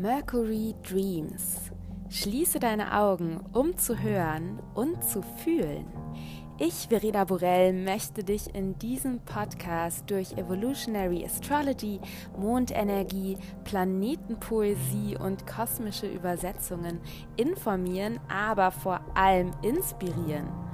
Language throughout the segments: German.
Mercury Dreams. Schließe deine Augen, um zu hören und zu fühlen. Ich, Verena Borell, möchte dich in diesem Podcast durch Evolutionary Astrology, Mondenergie, Planetenpoesie und kosmische Übersetzungen informieren, aber vor allem inspirieren.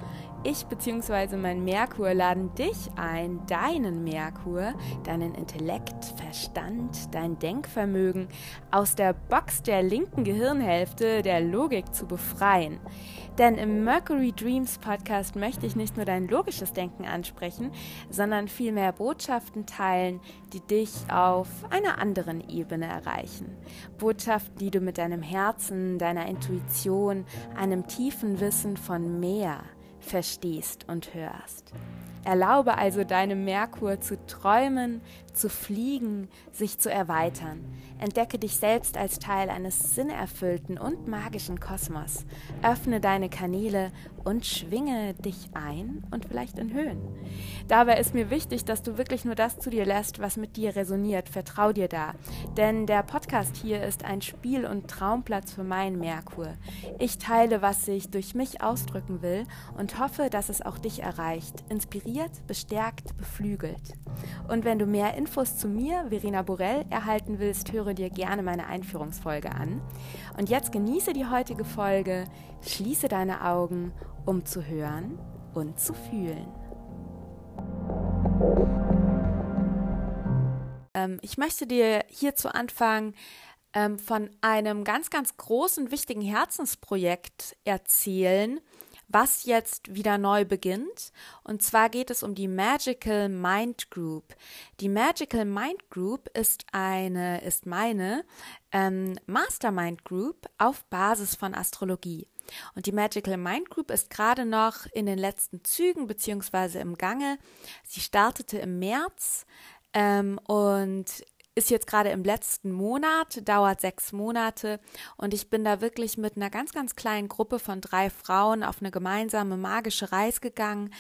Ich bzw. mein Merkur laden dich ein, deinen Merkur, deinen Intellekt, Verstand, dein Denkvermögen aus der Box der linken Gehirnhälfte der Logik zu befreien. Denn im Mercury Dreams Podcast möchte ich nicht nur dein logisches Denken ansprechen, sondern vielmehr Botschaften teilen, die dich auf einer anderen Ebene erreichen. Botschaften, die du mit deinem Herzen, deiner Intuition, einem tiefen Wissen von mehr, verstehst und hörst. Erlaube also deinem Merkur zu träumen, zu fliegen, sich zu erweitern. Entdecke dich selbst als Teil eines sinnerfüllten und magischen Kosmos. Öffne deine Kanäle und schwinge dich ein und vielleicht in Höhen. Dabei ist mir wichtig, dass du wirklich nur das zu dir lässt, was mit dir resoniert. Vertrau dir da. Denn der Podcast hier ist ein Spiel- und Traumplatz für meinen Merkur. Ich teile, was ich durch mich ausdrücken will und hoffe, dass es auch dich erreicht. Inspiriert, bestärkt, beflügelt. Und wenn du mehr Infos zu mir, Verena Borell, erhalten willst, höre dir gerne meine Einführungsfolge an. Und jetzt genieße die heutige Folge, schließe deine Augen, um zu hören und zu fühlen. Ähm, ich möchte dir hier zu Anfang ähm, von einem ganz, ganz großen, wichtigen Herzensprojekt erzählen, was jetzt wieder neu beginnt. Und zwar geht es um die Magical Mind Group. Die Magical Mind Group ist eine, ist meine ähm, Mastermind Group auf Basis von Astrologie. Und die Magical Mind Group ist gerade noch in den letzten Zügen beziehungsweise im Gange. Sie startete im März ähm, und ist jetzt gerade im letzten Monat, dauert sechs Monate und ich bin da wirklich mit einer ganz, ganz kleinen Gruppe von drei Frauen auf eine gemeinsame magische Reise gegangen.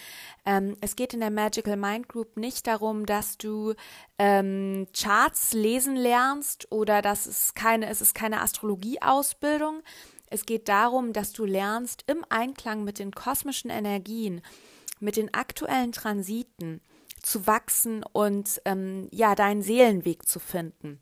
Ähm, es geht in der Magical Mind Group nicht darum, dass du ähm, Charts lesen lernst oder dass es keine, es ist keine Astrologieausbildung. Es geht darum, dass du lernst im Einklang mit den kosmischen Energien, mit den aktuellen Transiten, zu wachsen und ähm, ja, deinen Seelenweg zu finden.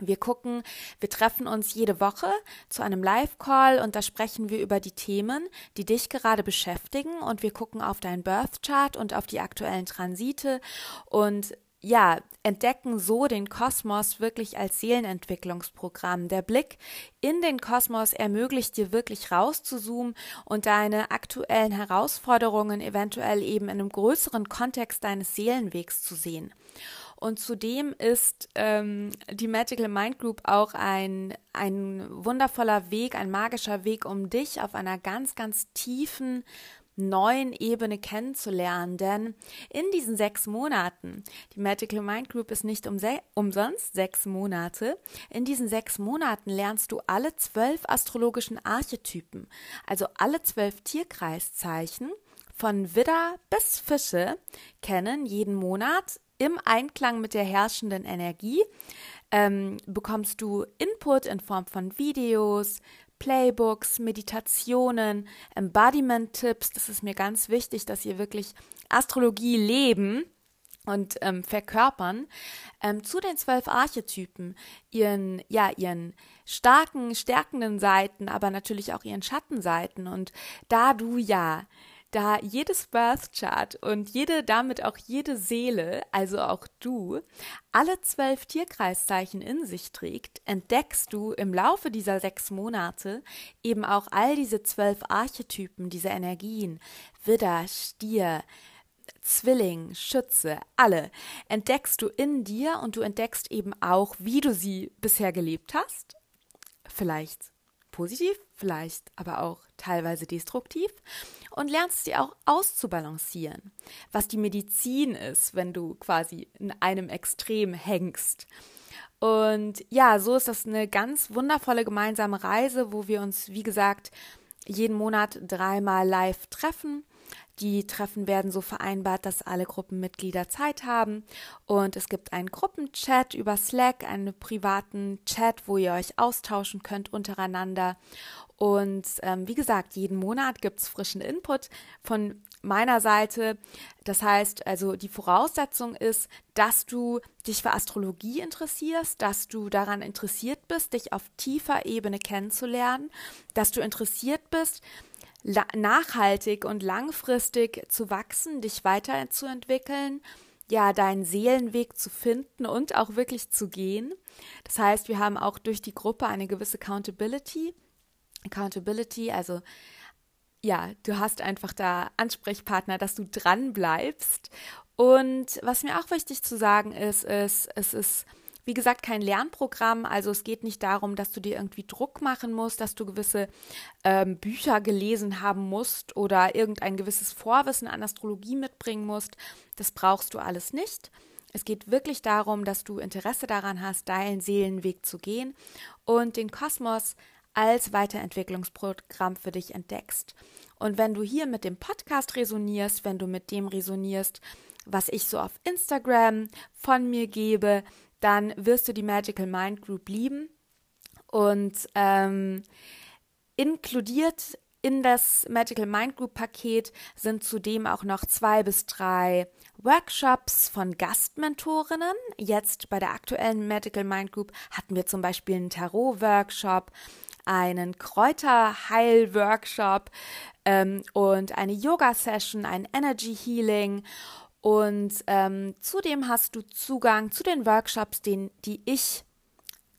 Wir gucken, wir treffen uns jede Woche zu einem Live-Call und da sprechen wir über die Themen, die dich gerade beschäftigen und wir gucken auf deinen Birth Chart und auf die aktuellen Transite und ja, entdecken so den Kosmos wirklich als Seelenentwicklungsprogramm. Der Blick in den Kosmos ermöglicht dir wirklich rauszuzoomen und deine aktuellen Herausforderungen eventuell eben in einem größeren Kontext deines Seelenwegs zu sehen. Und zudem ist ähm, die Magical Mind Group auch ein, ein wundervoller Weg, ein magischer Weg, um dich auf einer ganz, ganz tiefen neuen Ebene kennenzulernen. Denn in diesen sechs Monaten, die Magical Mind Group ist nicht umsonst sechs Monate, in diesen sechs Monaten lernst du alle zwölf astrologischen Archetypen, also alle zwölf Tierkreiszeichen von Widder bis Fische kennen jeden Monat im Einklang mit der herrschenden Energie. Ähm, bekommst du Input in Form von Videos, Playbooks, Meditationen, Embodiment-Tipps. Das ist mir ganz wichtig, dass ihr wirklich Astrologie leben und ähm, verkörpern ähm, zu den zwölf Archetypen, ihren ja ihren starken, stärkenden Seiten, aber natürlich auch ihren Schattenseiten. Und da du ja da jedes Birth Chart und jede, damit auch jede Seele, also auch du, alle zwölf Tierkreiszeichen in sich trägt, entdeckst du im Laufe dieser sechs Monate eben auch all diese zwölf Archetypen, diese Energien, Widder, Stier, Zwilling, Schütze, alle entdeckst du in dir und du entdeckst eben auch, wie du sie bisher gelebt hast. Vielleicht positiv, vielleicht aber auch teilweise destruktiv und lernst sie auch auszubalancieren, was die Medizin ist, wenn du quasi in einem Extrem hängst. Und ja, so ist das eine ganz wundervolle gemeinsame Reise, wo wir uns, wie gesagt, jeden Monat dreimal live treffen Die Treffen werden so vereinbart, dass alle Gruppenmitglieder Zeit haben und es gibt einen Gruppenchat über Slack, einen privaten Chat, wo ihr euch austauschen könnt untereinander. Und ähm, wie gesagt, jeden Monat gibt es frischen Input von meiner Seite. Das heißt, also die Voraussetzung ist, dass du dich für Astrologie interessierst, dass du daran interessiert bist, dich auf tiefer Ebene kennenzulernen, dass du interessiert bist, nachhaltig und langfristig zu wachsen, dich weiterzuentwickeln, ja, deinen Seelenweg zu finden und auch wirklich zu gehen. Das heißt, wir haben auch durch die Gruppe eine gewisse Accountability. Accountability, also ja, du hast einfach da Ansprechpartner, dass du dran bleibst. Und was mir auch wichtig zu sagen ist, ist, es ist wie gesagt, kein Lernprogramm. Also es geht nicht darum, dass du dir irgendwie Druck machen musst, dass du gewisse ähm, Bücher gelesen haben musst oder irgendein gewisses Vorwissen an Astrologie mitbringen musst. Das brauchst du alles nicht. Es geht wirklich darum, dass du Interesse daran hast, deinen Seelenweg zu gehen und den Kosmos als Weiterentwicklungsprogramm für dich entdeckst. Und wenn du hier mit dem Podcast resonierst, wenn du mit dem resonierst, was ich so auf Instagram von mir gebe, dann wirst du die Magical Mind Group lieben. Und ähm, inkludiert in das Magical Mind Group Paket sind zudem auch noch zwei bis drei Workshops von Gastmentorinnen. Jetzt bei der aktuellen Magical Mind Group hatten wir zum Beispiel einen Tarot-Workshop, einen Kräuterheil-Workshop ähm, und eine Yoga-Session, ein Energy Healing. Und ähm, zudem hast du Zugang zu den Workshops, den, die ich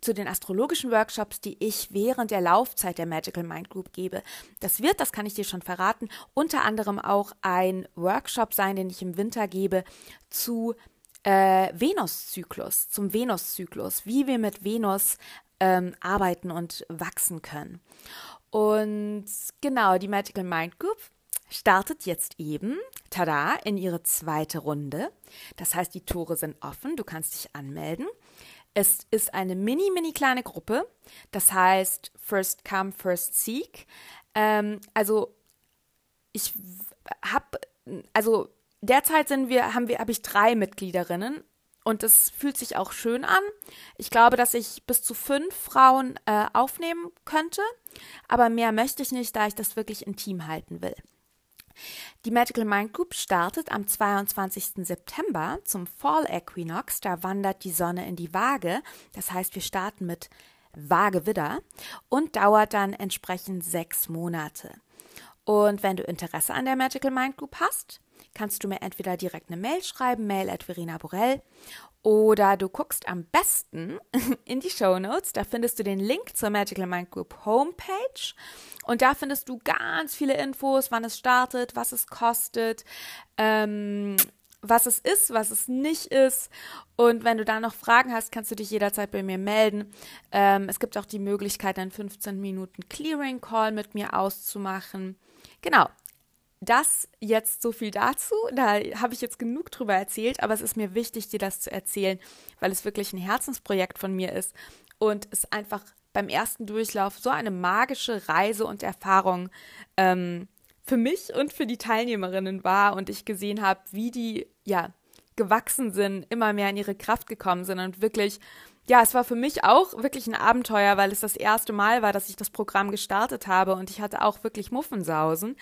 zu den astrologischen Workshops, die ich während der Laufzeit der Magical Mind Group gebe. Das wird, das kann ich dir schon verraten, unter anderem auch ein Workshop sein, den ich im Winter gebe zu äh, Venuszyklus, zum Venuszyklus, wie wir mit Venus ähm, arbeiten und wachsen können. Und genau, die Magical Mind Group startet jetzt eben, tada, in ihre zweite Runde. Das heißt, die Tore sind offen, du kannst dich anmelden. Es ist eine mini, mini kleine Gruppe. Das heißt, first come, first seek. Ähm, also, ich habe, also derzeit sind wir, haben wir, habe ich drei Mitgliederinnen und es fühlt sich auch schön an. Ich glaube, dass ich bis zu fünf Frauen äh, aufnehmen könnte, aber mehr möchte ich nicht, da ich das wirklich intim halten will. Die Magical Mind Group startet am 22. September zum Fall Equinox. Da wandert die Sonne in die Waage. Das heißt, wir starten mit Waage Widder und dauert dann entsprechend sechs Monate. Und wenn du Interesse an der Magical Mind Group hast, kannst du mir entweder direkt eine Mail schreiben, mail at Verena Borell, oder du guckst am besten in die Show Notes. Da findest du den Link zur Magical Mind Group Homepage. Und da findest du ganz viele Infos, wann es startet, was es kostet, ähm, was es ist, was es nicht ist. Und wenn du da noch Fragen hast, kannst du dich jederzeit bei mir melden. Ähm, es gibt auch die Möglichkeit, einen 15 Minuten Clearing Call mit mir auszumachen. Genau, das jetzt so viel dazu. Da habe ich jetzt genug drüber erzählt, aber es ist mir wichtig, dir das zu erzählen, weil es wirklich ein Herzensprojekt von mir ist und es einfach beim ersten Durchlauf so eine magische Reise und Erfahrung ähm, für mich und für die Teilnehmerinnen war und ich gesehen habe, wie die ja gewachsen sind, immer mehr in ihre Kraft gekommen sind und wirklich ja, es war für mich auch wirklich ein Abenteuer, weil es das erste Mal war, dass ich das Programm gestartet habe und ich hatte auch wirklich Muffensausen.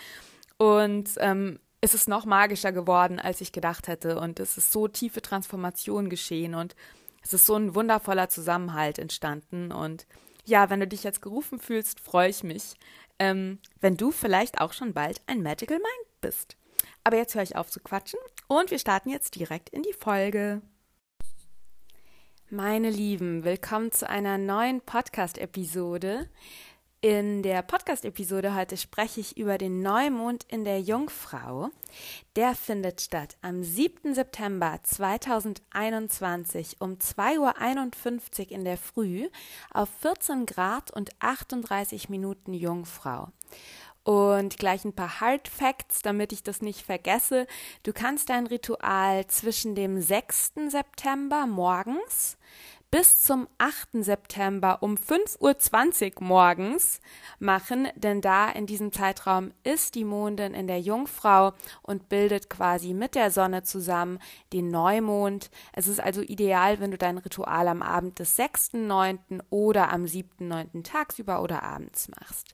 Und ähm, es ist noch magischer geworden, als ich gedacht hätte. Und es ist so tiefe Transformation geschehen und es ist so ein wundervoller Zusammenhalt entstanden. Und ja, wenn du dich jetzt gerufen fühlst, freue ich mich, ähm, wenn du vielleicht auch schon bald ein Magical Mind bist. Aber jetzt höre ich auf zu quatschen und wir starten jetzt direkt in die Folge. Meine Lieben, willkommen zu einer neuen Podcast-Episode. In der Podcast-Episode heute spreche ich über den Neumond in der Jungfrau. Der findet statt am 7. September 2021 um 2.51 Uhr in der Früh auf 14 Grad und 38 Minuten Jungfrau. Und gleich ein paar Hard Facts, damit ich das nicht vergesse. Du kannst dein Ritual zwischen dem 6. September morgens bis zum 8. September um 5.20 Uhr morgens machen, denn da in diesem Zeitraum ist die Mondin in der Jungfrau und bildet quasi mit der Sonne zusammen den Neumond. Es ist also ideal, wenn du dein Ritual am Abend des 6.9. oder am 7.9. tagsüber oder abends machst.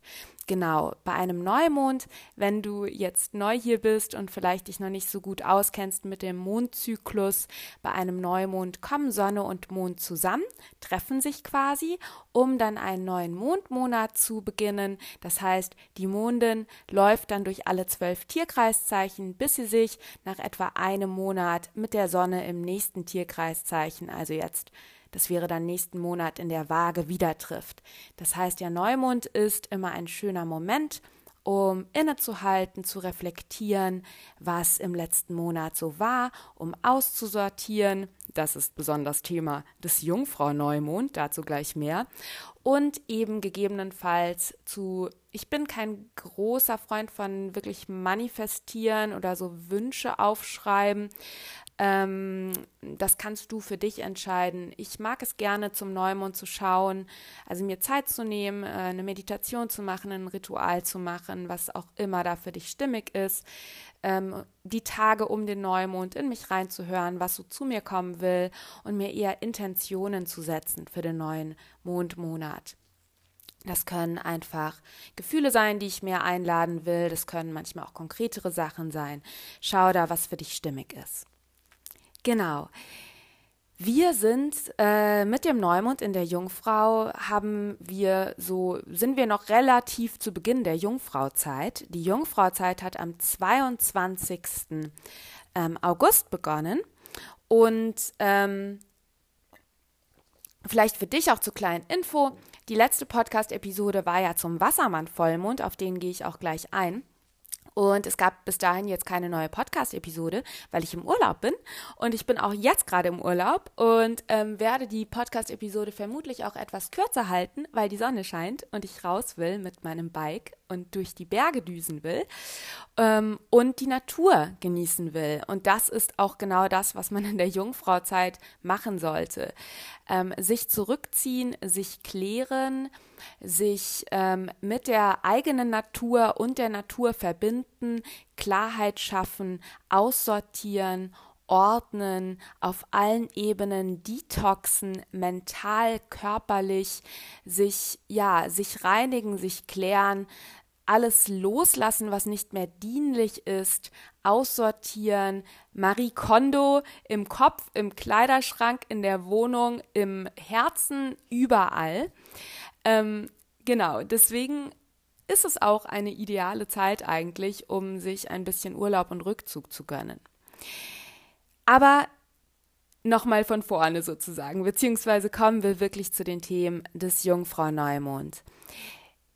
Genau, bei einem Neumond, wenn du jetzt neu hier bist und vielleicht dich noch nicht so gut auskennst mit dem Mondzyklus, bei einem Neumond kommen Sonne und Mond zusammen, treffen sich quasi, um dann einen neuen Mondmonat zu beginnen. Das heißt, die Mondin läuft dann durch alle zwölf Tierkreiszeichen, bis sie sich nach etwa einem Monat mit der Sonne im nächsten Tierkreiszeichen, also jetzt das wäre dann nächsten Monat in der Waage wieder trifft. Das heißt, der Neumond ist immer ein schöner Moment, um innezuhalten, zu reflektieren, was im letzten Monat so war, um auszusortieren. Das ist besonders Thema des Jungfrau Neumond, dazu gleich mehr. Und eben gegebenenfalls zu, ich bin kein großer Freund von wirklich manifestieren oder so Wünsche aufschreiben, ähm, das kannst du für dich entscheiden. Ich mag es gerne zum Neumond zu schauen, also mir Zeit zu nehmen, äh, eine Meditation zu machen, ein Ritual zu machen, was auch immer da für dich stimmig ist. Ähm, die Tage um den Neumond in mich reinzuhören, was so zu mir kommen will und mir eher Intentionen zu setzen für den neuen Mondmonat. Das können einfach Gefühle sein, die ich mir einladen will. Das können manchmal auch konkretere Sachen sein. Schau da, was für dich stimmig ist. Genau. Wir sind äh, mit dem Neumond in der Jungfrau haben wir so sind wir noch relativ zu Beginn der Jungfrauzeit. Die Jungfrauzeit hat am 22. Ähm, August begonnen und ähm, vielleicht für dich auch zur kleinen Info: Die letzte Podcast-Episode war ja zum Wassermann-Vollmond, auf den gehe ich auch gleich ein. Und es gab bis dahin jetzt keine neue Podcast-Episode, weil ich im Urlaub bin. Und ich bin auch jetzt gerade im Urlaub und ähm, werde die Podcast-Episode vermutlich auch etwas kürzer halten, weil die Sonne scheint und ich raus will mit meinem Bike und durch die Berge düsen will ähm, und die Natur genießen will. Und das ist auch genau das, was man in der Jungfrauzeit machen sollte. Ähm, sich zurückziehen, sich klären, sich ähm, mit der eigenen Natur und der Natur verbinden, Klarheit schaffen, aussortieren, ordnen, auf allen Ebenen detoxen, mental, körperlich, sich, ja, sich reinigen, sich klären, alles loslassen, was nicht mehr dienlich ist, aussortieren, Marie Kondo im Kopf, im Kleiderschrank, in der Wohnung, im Herzen, überall. Ähm, genau, deswegen ist es auch eine ideale Zeit eigentlich, um sich ein bisschen Urlaub und Rückzug zu gönnen. Aber nochmal von vorne sozusagen, beziehungsweise kommen wir wirklich zu den Themen des Jungfrau Neumond.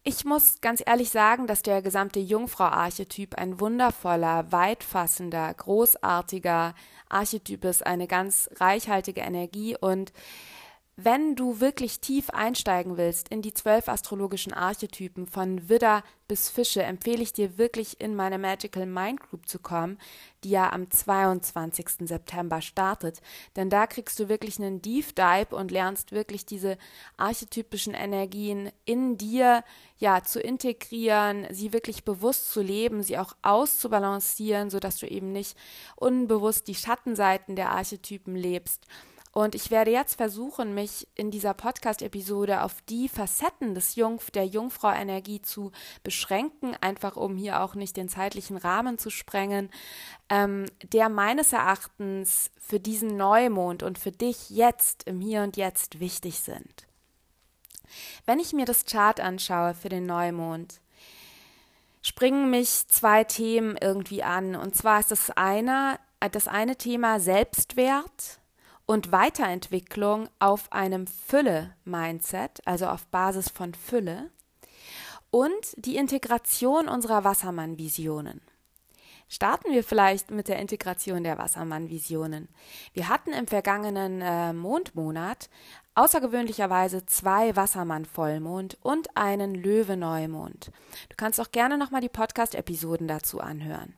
Ich muss ganz ehrlich sagen, dass der gesamte Jungfrau-Archetyp ein wundervoller, weitfassender, großartiger Archetyp ist, eine ganz reichhaltige Energie und wenn du wirklich tief einsteigen willst in die zwölf astrologischen Archetypen von Widder bis Fische, empfehle ich dir wirklich in meine Magical Mind Group zu kommen, die ja am 22. September startet. Denn da kriegst du wirklich einen Deep Dive und lernst wirklich diese archetypischen Energien in dir ja zu integrieren, sie wirklich bewusst zu leben, sie auch auszubalancieren, sodass du eben nicht unbewusst die Schattenseiten der Archetypen lebst. Und ich werde jetzt versuchen, mich in dieser Podcast-Episode auf die Facetten des Jungf der Jungfrau-Energie zu beschränken, einfach um hier auch nicht den zeitlichen Rahmen zu sprengen, ähm, der meines Erachtens für diesen Neumond und für dich jetzt im Hier und Jetzt wichtig sind. Wenn ich mir das Chart anschaue für den Neumond, springen mich zwei Themen irgendwie an. Und zwar ist das eine, das eine Thema Selbstwert und Weiterentwicklung auf einem Fülle-Mindset, also auf Basis von Fülle und die Integration unserer Wassermann-Visionen. Starten wir vielleicht mit der Integration der Wassermann-Visionen. Wir hatten im vergangenen äh, Mondmonat außergewöhnlicherweise zwei Wassermann-Vollmond und einen Löwe-Neumond. Du kannst auch gerne nochmal die Podcast-Episoden dazu anhören.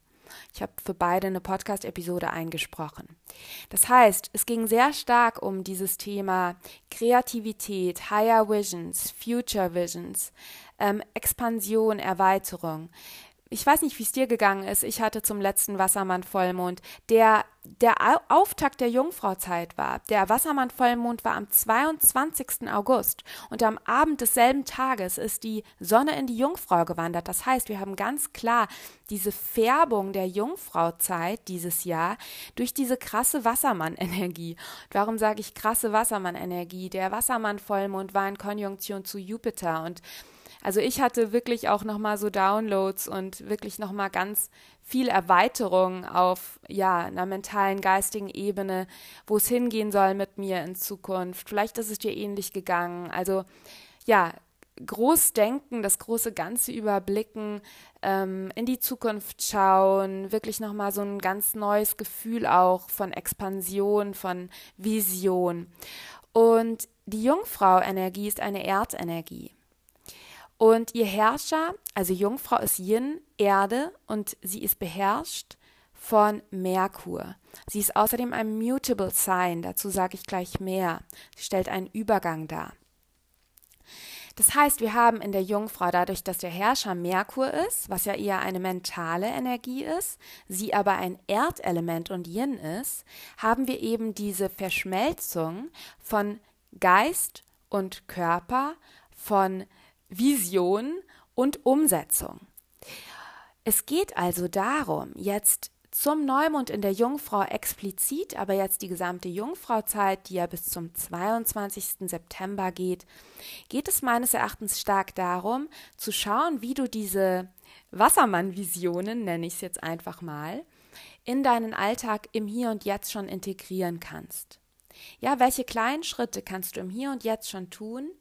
Ich habe für beide eine Podcast-Episode eingesprochen. Das heißt, es ging sehr stark um dieses Thema Kreativität, Higher Visions, Future Visions, ähm, Expansion, Erweiterung ich weiß nicht, wie es dir gegangen ist. Ich hatte zum letzten Wassermann-Vollmond, der der Auftakt der Jungfrauzeit war. Der Wassermann-Vollmond war am 22. August und am Abend desselben Tages ist die Sonne in die Jungfrau gewandert. Das heißt, wir haben ganz klar diese Färbung der Jungfrauzeit dieses Jahr durch diese krasse Wassermann-Energie. Warum sage ich krasse Wassermann-Energie? Der Wassermann-Vollmond war in Konjunktion zu Jupiter und also ich hatte wirklich auch nochmal so Downloads und wirklich nochmal ganz viel Erweiterung auf ja, einer mentalen, geistigen Ebene, wo es hingehen soll mit mir in Zukunft. Vielleicht ist es dir ähnlich gegangen. Also ja, groß denken, das große Ganze überblicken, ähm, in die Zukunft schauen, wirklich nochmal so ein ganz neues Gefühl auch von Expansion, von Vision. Und die Jungfrau-Energie ist eine Erdenergie. Und ihr Herrscher, also Jungfrau ist Yin, Erde, und sie ist beherrscht von Merkur. Sie ist außerdem ein mutable Sign, dazu sage ich gleich mehr. Sie stellt einen Übergang dar. Das heißt, wir haben in der Jungfrau dadurch, dass der Herrscher Merkur ist, was ja eher eine mentale Energie ist, sie aber ein Erdelement und Yin ist, haben wir eben diese Verschmelzung von Geist und Körper, von Vision und Umsetzung. Es geht also darum, jetzt zum Neumond in der Jungfrau explizit, aber jetzt die gesamte Jungfrauzeit, die ja bis zum 22. September geht, geht es meines Erachtens stark darum, zu schauen, wie du diese Wassermann-Visionen, nenne ich es jetzt einfach mal, in deinen Alltag im Hier und Jetzt schon integrieren kannst. Ja, welche kleinen Schritte kannst du im Hier und Jetzt schon tun,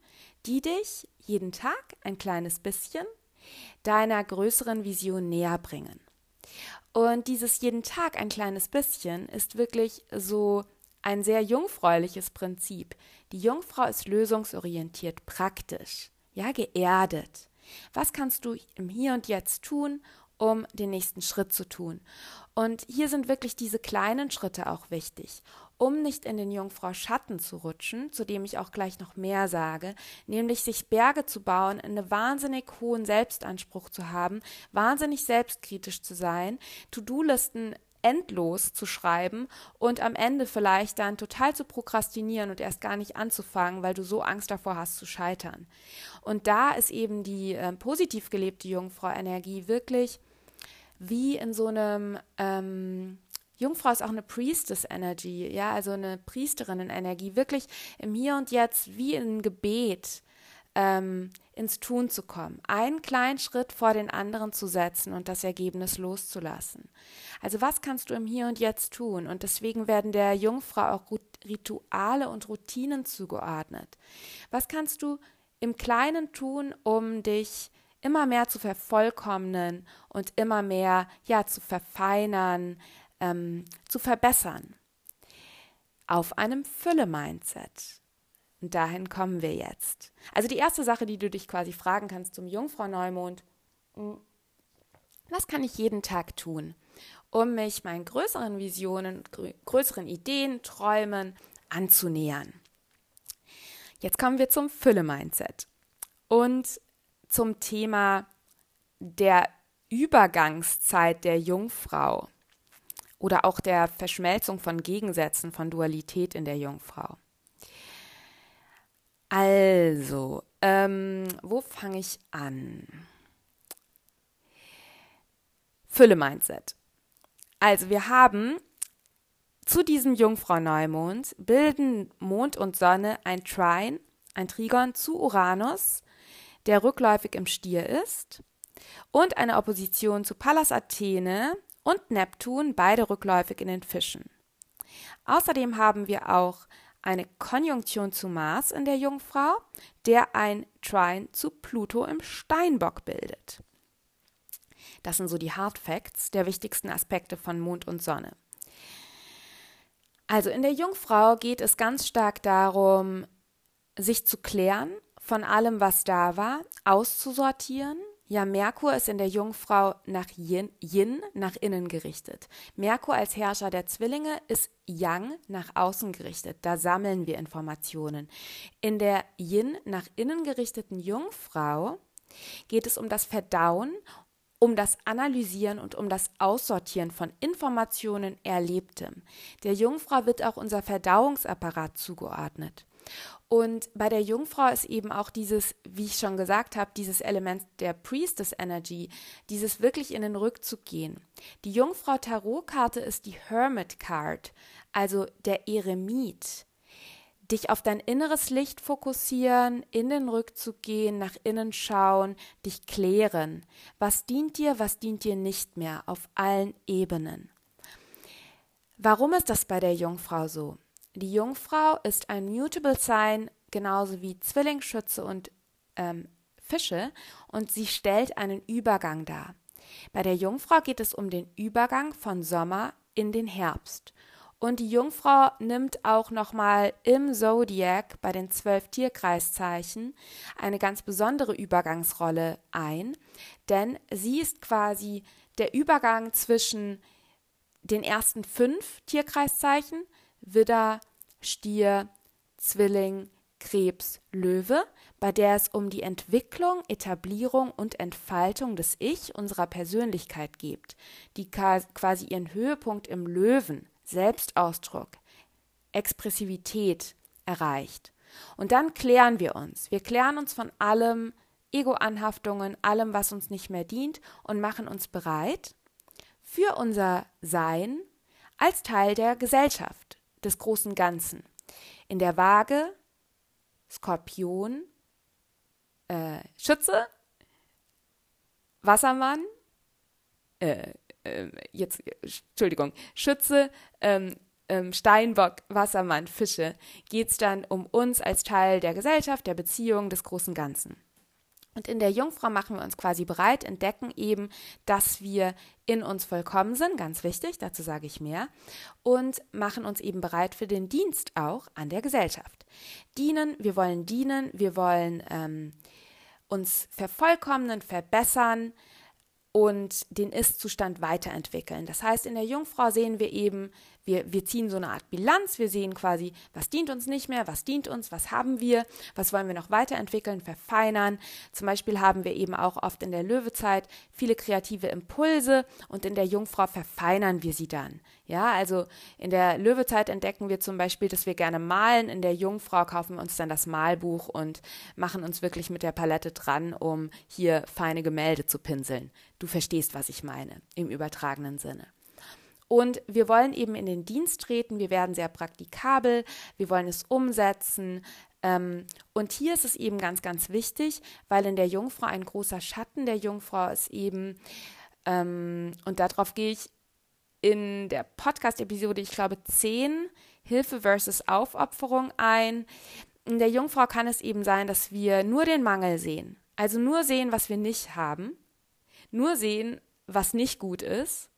die dich jeden Tag ein kleines bisschen deiner größeren Vision näher bringen. Und dieses jeden Tag ein kleines bisschen ist wirklich so ein sehr jungfräuliches Prinzip. Die Jungfrau ist lösungsorientiert, praktisch, ja, geerdet. Was kannst du im Hier und Jetzt tun, um den nächsten Schritt zu tun? Und hier sind wirklich diese kleinen Schritte auch wichtig um nicht in den Jungfrau Schatten zu rutschen, zu dem ich auch gleich noch mehr sage, nämlich sich Berge zu bauen, einen wahnsinnig hohen Selbstanspruch zu haben, wahnsinnig selbstkritisch zu sein, To-Do-Listen endlos zu schreiben und am Ende vielleicht dann total zu prokrastinieren und erst gar nicht anzufangen, weil du so Angst davor hast zu scheitern. Und da ist eben die äh, positiv gelebte Jungfrau-Energie wirklich wie in so einem ähm, Jungfrau ist auch eine Priestess-Energy, ja, also eine Priesterinnen-Energie, wirklich im Hier und Jetzt wie in Gebet ähm, ins Tun zu kommen, einen kleinen Schritt vor den anderen zu setzen und das Ergebnis loszulassen. Also was kannst du im Hier und Jetzt tun? Und deswegen werden der Jungfrau auch Rituale und Routinen zugeordnet. Was kannst du im Kleinen tun, um dich immer mehr zu vervollkommnen und immer mehr ja zu verfeinern, ähm, zu verbessern. Auf einem Fülle-Mindset. Und dahin kommen wir jetzt. Also die erste Sache, die du dich quasi fragen kannst zum Jungfrau-Neumond, hm, was kann ich jeden Tag tun, um mich meinen größeren Visionen, größeren Ideen, Träumen anzunähern? Jetzt kommen wir zum Fülle-Mindset und zum Thema der Übergangszeit der Jungfrau oder auch der Verschmelzung von Gegensätzen, von Dualität in der Jungfrau. Also, ähm, wo fange ich an? Fülle-Mindset. Also, wir haben zu diesem Jungfrau-Neumond bilden Mond und Sonne ein Trine, ein Trigon zu Uranus, der rückläufig im Stier ist, und eine Opposition zu Pallas Athene, und Neptun, beide rückläufig in den Fischen. Außerdem haben wir auch eine Konjunktion zu Mars in der Jungfrau, der ein Trine zu Pluto im Steinbock bildet. Das sind so die Hard Facts der wichtigsten Aspekte von Mond und Sonne. Also in der Jungfrau geht es ganz stark darum, sich zu klären von allem, was da war, auszusortieren, Ja, Merkur ist in der Jungfrau nach Yin, Yin, nach innen gerichtet. Merkur als Herrscher der Zwillinge ist Yang nach außen gerichtet. Da sammeln wir Informationen. In der Yin nach innen gerichteten Jungfrau geht es um das Verdauen, um das Analysieren und um das Aussortieren von Informationen Erlebtem. Der Jungfrau wird auch unser Verdauungsapparat zugeordnet. Und bei der Jungfrau ist eben auch dieses, wie ich schon gesagt habe, dieses Element der Priestess Energy, dieses wirklich in den Rückzug gehen. Die Jungfrau Tarotkarte ist die Hermit Card, also der Eremit. Dich auf dein inneres Licht fokussieren, in den Rückzug gehen, nach innen schauen, dich klären. Was dient dir, was dient dir nicht mehr, auf allen Ebenen. Warum ist das bei der Jungfrau so? Die Jungfrau ist ein Mutable Sign, genauso wie Zwillingsschütze und ähm, Fische, und sie stellt einen Übergang dar. Bei der Jungfrau geht es um den Übergang von Sommer in den Herbst. Und die Jungfrau nimmt auch nochmal im Zodiac bei den zwölf Tierkreiszeichen eine ganz besondere Übergangsrolle ein, denn sie ist quasi der Übergang zwischen den ersten fünf Tierkreiszeichen, Widder, Stier, Zwilling, Krebs, Löwe, bei der es um die Entwicklung, Etablierung und Entfaltung des Ich unserer Persönlichkeit geht, die quasi ihren Höhepunkt im Löwen, Selbstausdruck, Expressivität erreicht. Und dann klären wir uns. Wir klären uns von allem, Ego-Anhaftungen, allem, was uns nicht mehr dient und machen uns bereit für unser Sein als Teil der Gesellschaft, des großen Ganzen. In der Waage Skorpion, äh, Schütze, Wassermann, äh, äh, jetzt, Entschuldigung, Schütze, ähm, ähm, Steinbock, Wassermann, Fische, geht es dann um uns als Teil der Gesellschaft, der Beziehung, des großen Ganzen. Und in der Jungfrau machen wir uns quasi bereit, entdecken eben, dass wir in uns vollkommen sind, ganz wichtig, dazu sage ich mehr, und machen uns eben bereit für den Dienst auch an der Gesellschaft. Dienen, wir wollen dienen, wir wollen ähm, uns vervollkommnen, verbessern, und den Ist-Zustand weiterentwickeln. Das heißt, in der Jungfrau sehen wir eben, wir, wir ziehen so eine Art Bilanz, wir sehen quasi, was dient uns nicht mehr, was dient uns, was haben wir, was wollen wir noch weiterentwickeln, verfeinern. Zum Beispiel haben wir eben auch oft in der Löwezeit viele kreative Impulse und in der Jungfrau verfeinern wir sie dann. Ja, also in der Löwezeit entdecken wir zum Beispiel, dass wir gerne malen. In der Jungfrau kaufen wir uns dann das Malbuch und machen uns wirklich mit der Palette dran, um hier feine Gemälde zu pinseln. Du verstehst, was ich meine, im übertragenen Sinne. Und wir wollen eben in den Dienst treten, wir werden sehr praktikabel, wir wollen es umsetzen. Ähm, und hier ist es eben ganz, ganz wichtig, weil in der Jungfrau ein großer Schatten der Jungfrau ist eben, ähm, und darauf gehe ich in der Podcast-Episode, ich glaube 10, Hilfe versus Aufopferung ein. In der Jungfrau kann es eben sein, dass wir nur den Mangel sehen. Also nur sehen, was wir nicht haben, nur sehen, was nicht gut ist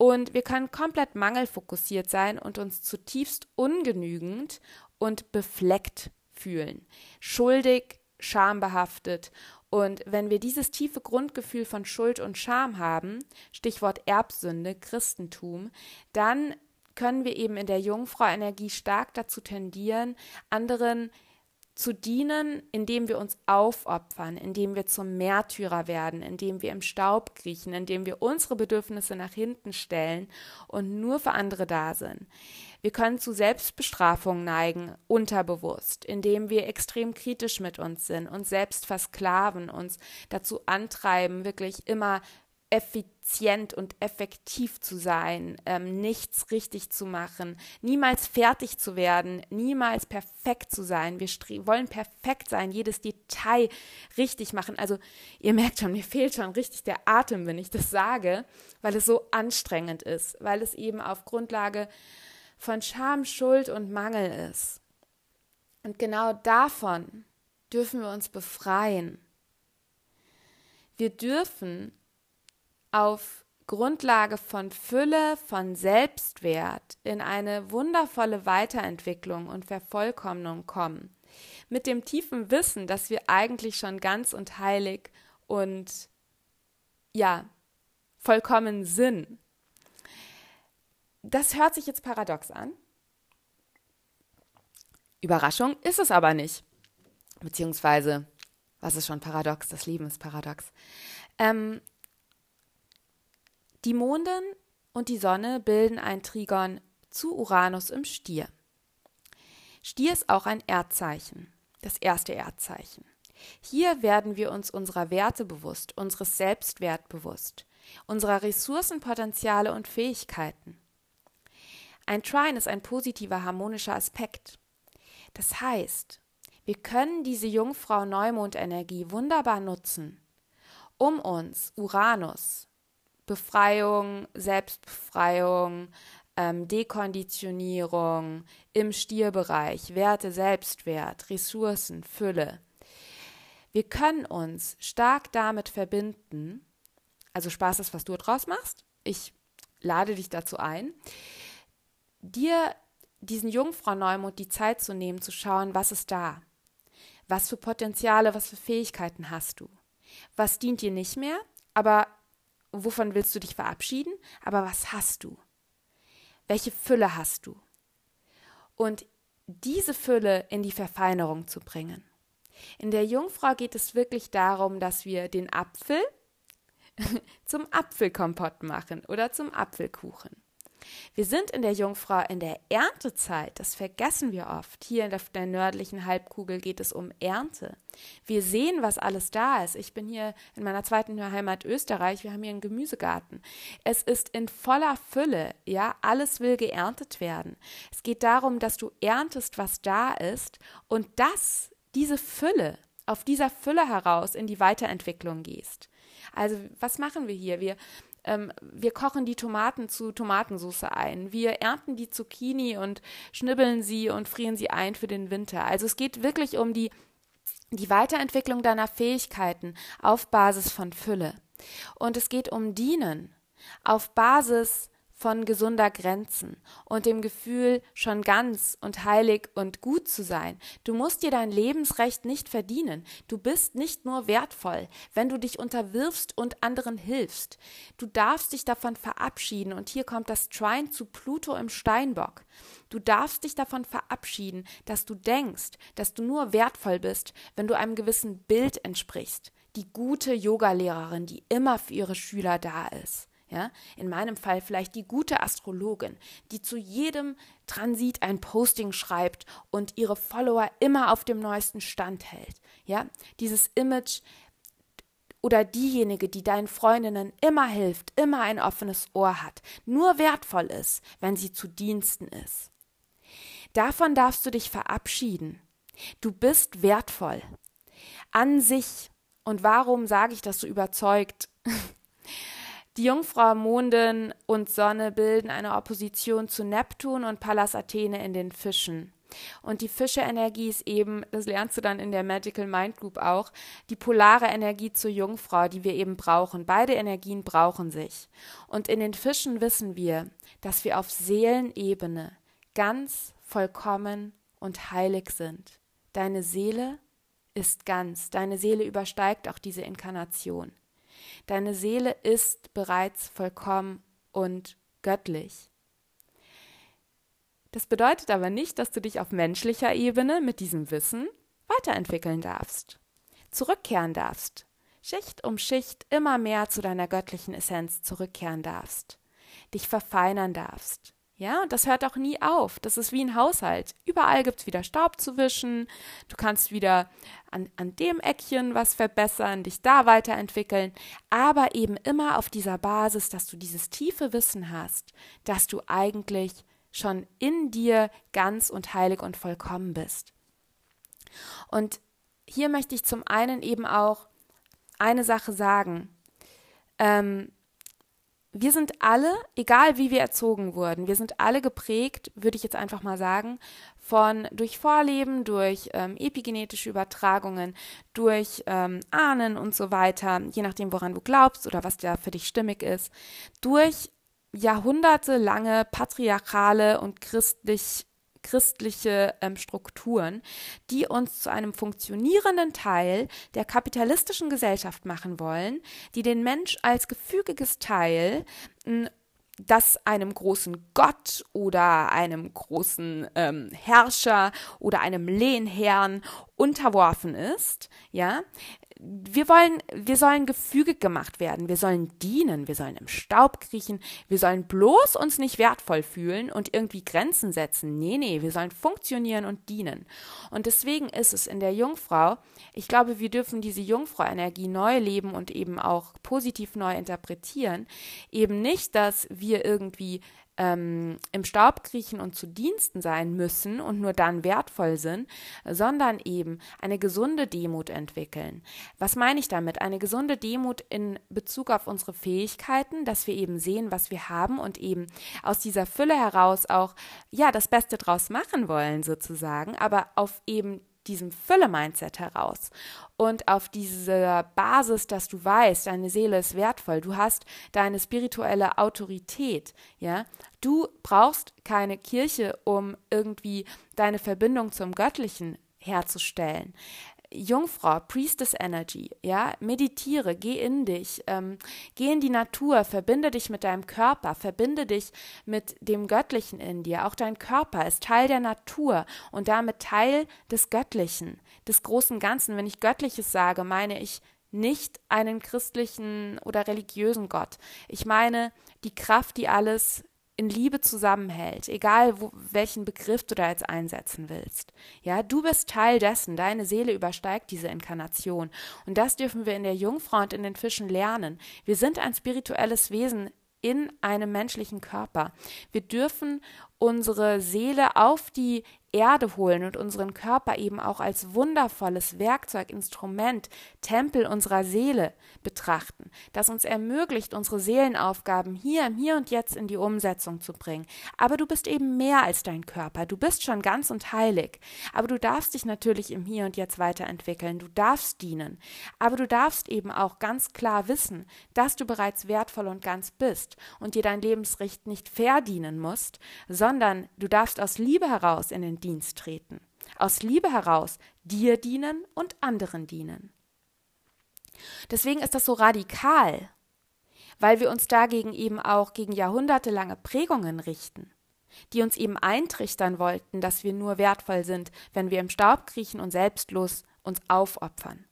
und wir können komplett mangelfokussiert sein und uns zutiefst ungenügend und befleckt fühlen, schuldig, schambehaftet. Und wenn wir dieses tiefe Grundgefühl von Schuld und Scham haben, Stichwort Erbsünde, Christentum, dann können wir eben in der Jungfrau-Energie stark dazu tendieren, anderen zu dienen, indem wir uns aufopfern, indem wir zum Märtyrer werden, indem wir im Staub kriechen, indem wir unsere Bedürfnisse nach hinten stellen und nur für andere da sind. Wir können zu Selbstbestrafung neigen, unterbewusst, indem wir extrem kritisch mit uns sind, uns selbst versklaven, uns dazu antreiben, wirklich immer effizient und effektiv zu sein, ähm, nichts richtig zu machen, niemals fertig zu werden, niemals perfekt zu sein. Wir wollen perfekt sein, jedes Detail richtig machen. Also ihr merkt schon, mir fehlt schon richtig der Atem, wenn ich das sage, weil es so anstrengend ist, weil es eben auf Grundlage von Scham, Schuld und Mangel ist. Und genau davon dürfen wir uns befreien. Wir dürfen auf Grundlage von Fülle, von Selbstwert in eine wundervolle Weiterentwicklung und Vervollkommnung kommen. Mit dem tiefen Wissen, dass wir eigentlich schon ganz und heilig und ja, vollkommen Sinn. Das hört sich jetzt paradox an. Überraschung ist es aber nicht. Beziehungsweise, was ist schon paradox? Das Leben ist paradox. Ähm, die Mondin und die Sonne bilden ein Trigon zu Uranus im Stier. Stier ist auch ein Erdzeichen, das erste Erdzeichen. Hier werden wir uns unserer Werte bewusst, unseres Selbstwert bewusst, unserer Ressourcenpotenziale und Fähigkeiten. Ein Trine ist ein positiver harmonischer Aspekt. Das heißt, wir können diese Jungfrau-Neumond-Energie wunderbar nutzen, um uns Uranus, Befreiung, Selbstbefreiung, ähm, Dekonditionierung im Stierbereich, Werte, Selbstwert, Ressourcen, Fülle. Wir können uns stark damit verbinden, also Spaß ist, was du draus machst. Ich lade dich dazu ein, dir diesen Jungfrau-Neumond die Zeit zu nehmen, zu schauen, was ist da? Was für Potenziale, was für Fähigkeiten hast du? Was dient dir nicht mehr? Aber wovon willst du dich verabschieden? Aber was hast du? Welche Fülle hast du? Und diese Fülle in die Verfeinerung zu bringen. In der Jungfrau geht es wirklich darum, dass wir den Apfel zum Apfelkompott machen oder zum Apfelkuchen. Wir sind in der Jungfrau in der Erntezeit, das vergessen wir oft. Hier in der, nördlichen Halbkugel geht es um Ernte. Wir sehen, was alles da ist. Ich bin hier in meiner zweiten Heimat Österreich, wir haben hier einen Gemüsegarten. Es ist in voller Fülle, ja, alles will geerntet werden. Es geht darum, dass du erntest, was da ist und das, diese Fülle, auf dieser Fülle heraus in die Weiterentwicklung gehst. Also, was machen wir hier? Wir ähm, wir kochen die Tomaten zu Tomatensauce ein. Wir ernten die Zucchini und schnibbeln sie und frieren sie ein für den Winter. Also es geht wirklich um die, die Weiterentwicklung deiner Fähigkeiten auf Basis von Fülle. Und es geht um Dienen auf Basis von gesunder Grenzen und dem Gefühl, schon ganz und heilig und gut zu sein. Du musst dir dein Lebensrecht nicht verdienen. Du bist nicht nur wertvoll, wenn du dich unterwirfst und anderen hilfst. Du darfst dich davon verabschieden und hier kommt das Trine zu Pluto im Steinbock. Du darfst dich davon verabschieden, dass du denkst, dass du nur wertvoll bist, wenn du einem gewissen Bild entsprichst. Die gute Yogalehrerin, die immer für ihre Schüler da ist. Ja, in meinem Fall vielleicht die gute Astrologin, die zu jedem Transit ein Posting schreibt und ihre Follower immer auf dem neuesten Stand hält. Ja, dieses Image oder diejenige, die deinen Freundinnen immer hilft, immer ein offenes Ohr hat, nur wertvoll ist, wenn sie zu Diensten ist. Davon darfst du dich verabschieden. Du bist wertvoll. An sich. Und warum sage ich das so überzeugt? Die Jungfrau Mondin und Sonne bilden eine Opposition zu Neptun und Pallas Athene in den Fischen. Und die Fische-Energie ist eben, das lernst du dann in der Magical Mind Group auch, die polare Energie zur Jungfrau, die wir eben brauchen. Beide Energien brauchen sich. Und in den Fischen wissen wir, dass wir auf Seelenebene ganz vollkommen und heilig sind. Deine Seele ist ganz, deine Seele übersteigt auch diese Inkarnation. Deine Seele ist bereits vollkommen und göttlich. Das bedeutet aber nicht, dass du dich auf menschlicher Ebene mit diesem Wissen weiterentwickeln darfst, zurückkehren darfst, Schicht um Schicht immer mehr zu deiner göttlichen Essenz zurückkehren darfst, dich verfeinern darfst, ja, und das hört auch nie auf. Das ist wie ein Haushalt. Überall gibt es wieder Staub zu wischen. Du kannst wieder an, an dem Eckchen was verbessern, dich da weiterentwickeln. Aber eben immer auf dieser Basis, dass du dieses tiefe Wissen hast, dass du eigentlich schon in dir ganz und heilig und vollkommen bist. Und hier möchte ich zum einen eben auch eine Sache sagen. Ähm, wir sind alle, egal wie wir erzogen wurden, wir sind alle geprägt, würde ich jetzt einfach mal sagen, von durch Vorleben, durch ähm, epigenetische Übertragungen, durch ähm, Ahnen und so weiter, je nachdem, woran du glaubst oder was da für dich stimmig ist, durch jahrhundertelange patriarchale und christlich christliche ähm, Strukturen, die uns zu einem funktionierenden Teil der kapitalistischen Gesellschaft machen wollen, die den Mensch als gefügiges Teil das einem großen Gott oder einem großen ähm, Herrscher oder einem Lehnherrn unterworfen ist, ja, wir wollen, wir sollen gefügig gemacht werden, wir sollen dienen, wir sollen im Staub kriechen, wir sollen bloß uns nicht wertvoll fühlen und irgendwie Grenzen setzen. Nee, nee, wir sollen funktionieren und dienen. Und deswegen ist es in der Jungfrau, ich glaube, wir dürfen diese Jungfrau-Energie neu leben und eben auch positiv neu interpretieren. Eben nicht, dass wir irgendwie ähm, im Staub kriechen und zu Diensten sein müssen und nur dann wertvoll sind, sondern eben eine gesunde Demut entwickeln. Was meine ich damit? Eine gesunde Demut in Bezug auf unsere Fähigkeiten, dass wir eben sehen, was wir haben und eben aus dieser Fülle heraus auch ja das Beste draus machen wollen sozusagen, aber auf eben diesem Fülle-Mindset heraus und auf dieser Basis, dass du weißt, deine Seele ist wertvoll, du hast deine spirituelle Autorität, ja, du brauchst keine Kirche, um irgendwie deine Verbindung zum Göttlichen herzustellen. Jungfrau, Priestess Energy, ja, meditiere, geh in dich, ähm, geh in die Natur, verbinde dich mit deinem Körper, verbinde dich mit dem Göttlichen in dir. Auch dein Körper ist Teil der Natur und damit Teil des Göttlichen, des großen Ganzen. Wenn ich Göttliches sage, meine ich nicht einen christlichen oder religiösen Gott. Ich meine die Kraft, die alles in Liebe zusammenhält, egal wo, welchen Begriff du da jetzt einsetzen willst. Ja, du bist Teil dessen, deine Seele übersteigt diese Inkarnation. Und das dürfen wir in der Jungfrau und in den Fischen lernen. Wir sind ein spirituelles Wesen in einem menschlichen Körper. Wir dürfen unsere Seele auf die Erde holen und unseren Körper eben auch als wundervolles Werkzeug, Instrument, Tempel unserer Seele betrachten, das uns ermöglicht, unsere Seelenaufgaben hier im Hier und Jetzt in die Umsetzung zu bringen. Aber du bist eben mehr als dein Körper, du bist schon ganz und heilig, aber du darfst dich natürlich im Hier und Jetzt weiterentwickeln, du darfst dienen, aber du darfst eben auch ganz klar wissen, dass du bereits wertvoll und ganz bist und dir dein Lebensrecht nicht verdienen musst, sondern du darfst aus Liebe heraus in den Dienst treten. Aus Liebe heraus dir dienen und anderen dienen. Deswegen ist das so radikal, weil wir uns dagegen eben auch gegen jahrhundertelange Prägungen richten, die uns eben eintrichtern wollten, dass wir nur wertvoll sind, wenn wir im Staub kriechen und selbstlos uns aufopfern.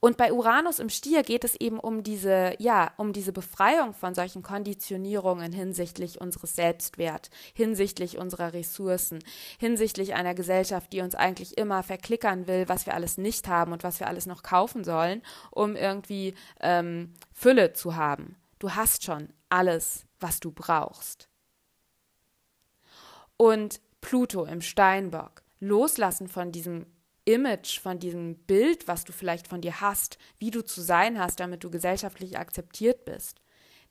Und bei Uranus im Stier geht es eben um diese, ja, um diese Befreiung von solchen Konditionierungen hinsichtlich unseres Selbstwert, hinsichtlich unserer Ressourcen, hinsichtlich einer Gesellschaft, die uns eigentlich immer verklickern will, was wir alles nicht haben und was wir alles noch kaufen sollen, um irgendwie ähm, Fülle zu haben. Du hast schon alles, was du brauchst. Und Pluto im Steinbock. Loslassen von diesem Image, von diesem Bild, was du vielleicht von dir hast, wie du zu sein hast, damit du gesellschaftlich akzeptiert bist.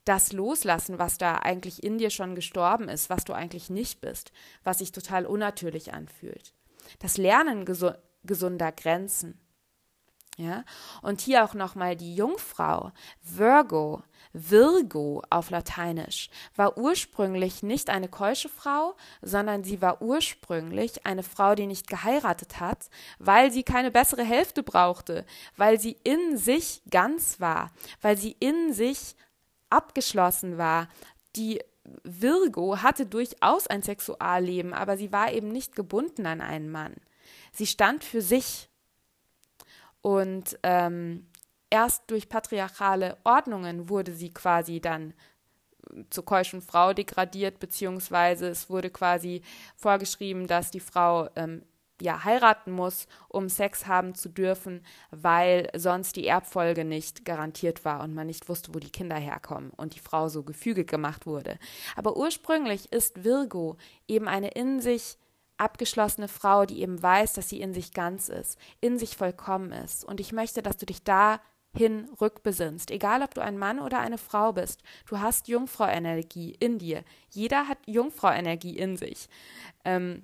Das loslassen, was da eigentlich in dir schon gestorben ist, was du eigentlich nicht bist, was sich total unnatürlich anfühlt. Das Lernen gesunder Grenzen. Ja? Und hier auch nochmal die Jungfrau, Virgo, Virgo auf Lateinisch, war ursprünglich nicht eine keusche Frau, sondern sie war ursprünglich eine Frau, die nicht geheiratet hat, weil sie keine bessere Hälfte brauchte, weil sie in sich ganz war, weil sie in sich abgeschlossen war. Die Virgo hatte durchaus ein Sexualleben, aber sie war eben nicht gebunden an einen Mann. Sie stand für sich. Und ähm, erst durch patriarchale Ordnungen wurde sie quasi dann zur keuschen Frau degradiert, beziehungsweise es wurde quasi vorgeschrieben, dass die Frau ähm, ja heiraten muss, um Sex haben zu dürfen, weil sonst die Erbfolge nicht garantiert war und man nicht wusste, wo die Kinder herkommen und die Frau so gefügig gemacht wurde. Aber ursprünglich ist Virgo eben eine in sich abgeschlossene Frau, die eben weiß, dass sie in sich ganz ist, in sich vollkommen ist. Und ich möchte, dass du dich da hin rückbesinnst. Egal, ob du ein Mann oder eine Frau bist, du hast Jungfrau-Energie in dir. Jeder hat Jungfrau-Energie in sich. Ähm,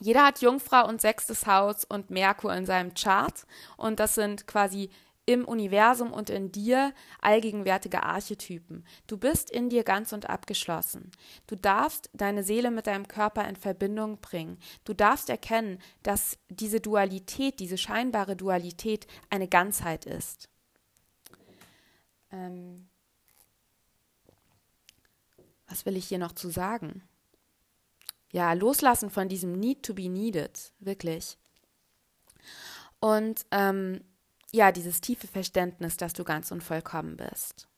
jeder hat Jungfrau und sechstes Haus und Merkur in seinem Chart und das sind quasi im Universum und in dir allgegenwärtige Archetypen. Du bist in dir ganz und abgeschlossen. Du darfst deine Seele mit deinem Körper in Verbindung bringen. Du darfst erkennen, dass diese Dualität, diese scheinbare Dualität eine Ganzheit ist. Ähm was will ich hier noch zu sagen? Ja, loslassen von diesem Need to be needed, wirklich. Und ähm, ja, dieses tiefe Verständnis, dass du ganz und vollkommen bist.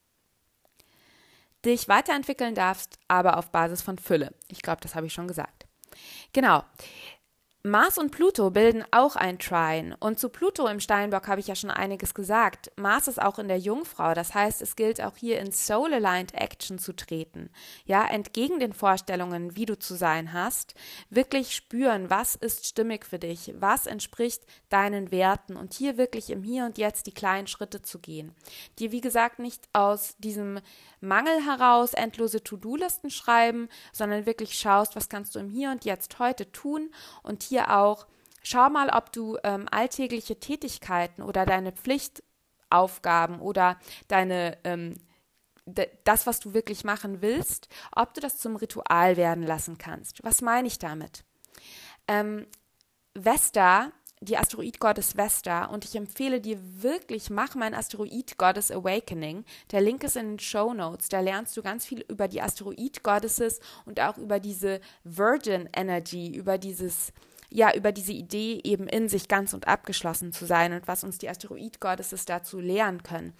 Dich weiterentwickeln darfst, aber auf Basis von Fülle. Ich glaube, das habe ich schon gesagt. Genau. Mars und Pluto bilden auch ein Trine. Und zu Pluto im Steinbock habe ich ja schon einiges gesagt. Mars ist auch in der Jungfrau. Das heißt, es gilt auch hier in Soul-Aligned Action zu treten. Ja, entgegen den Vorstellungen, wie du zu sein hast, wirklich spüren, was ist stimmig für dich, was entspricht deinen Werten und hier wirklich im Hier und Jetzt die kleinen Schritte zu gehen. Dir, wie gesagt, nicht aus diesem Mangel heraus endlose To-Do-Listen schreiben, sondern wirklich schaust, was kannst du im Hier und Jetzt heute tun und hier auch schau mal, ob du ähm, alltägliche Tätigkeiten oder deine Pflichtaufgaben oder deine ähm, das, was du wirklich machen willst, ob du das zum Ritual werden lassen kannst. Was meine ich damit? Ähm, Vesta die Asteroid Goddess Vesta und ich empfehle dir wirklich, mach mein Asteroid Goddess Awakening. Der Link ist in den Show Notes. Da lernst du ganz viel über die Asteroid Goddesses und auch über diese Virgin Energy, über dieses ja über diese Idee eben in sich ganz und abgeschlossen zu sein und was uns die Asteroid-Goddesses dazu lehren können.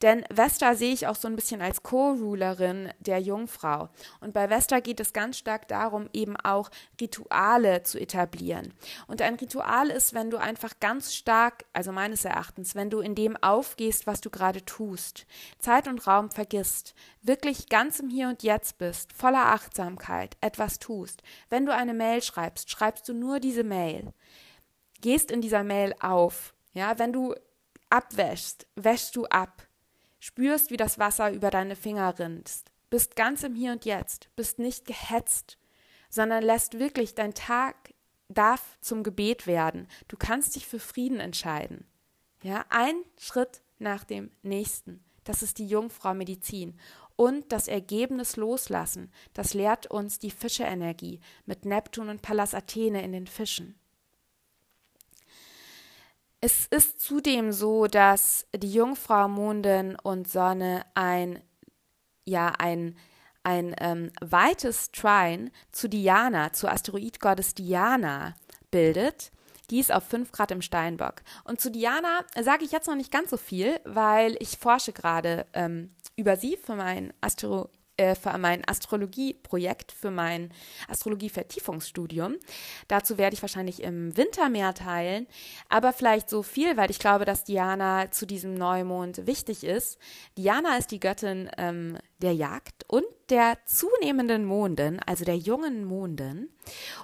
Denn Vesta sehe ich auch so ein bisschen als Co-Rulerin der Jungfrau. Und bei Vesta geht es ganz stark darum, eben auch Rituale zu etablieren. Und ein Ritual ist, wenn du einfach ganz stark, also meines Erachtens, wenn du in dem aufgehst, was du gerade tust, Zeit und Raum vergisst, wirklich ganz im Hier und Jetzt bist, voller Achtsamkeit, etwas tust. Wenn du eine Mail schreibst, schreibst du nur diese Mail. Gehst in dieser Mail auf. Ja, wenn du abwäschst, wäschst du ab. Spürst, wie das Wasser über deine Finger rinnt. Bist ganz im Hier und Jetzt, bist nicht gehetzt, sondern lässt wirklich dein Tag darf zum Gebet werden. Du kannst dich für Frieden entscheiden. Ja, ein Schritt nach dem nächsten. Das ist die Jungfrau Medizin und das Ergebnis loslassen, das lehrt uns die Fischeenergie mit Neptun und Pallas Athene in den Fischen. Es ist zudem so, dass die Jungfrau Mondin und Sonne ein ja ein ein ähm, weites Trine zu Diana, zur Asteroidgottes Diana bildet. Die ist auf 5 Grad im Steinbock. Und zu Diana sage ich jetzt noch nicht ganz so viel, weil ich forsche gerade ähm, über sie für mein Astro äh, für mein Astrologieprojekt, für mein Astrologie-Vertiefungsstudium. Dazu werde ich wahrscheinlich im Winter mehr teilen, aber vielleicht so viel, weil ich glaube, dass Diana zu diesem Neumond wichtig ist. Diana ist die Göttin ähm, der Jagd und der zunehmenden Mondin, also der jungen Mondin.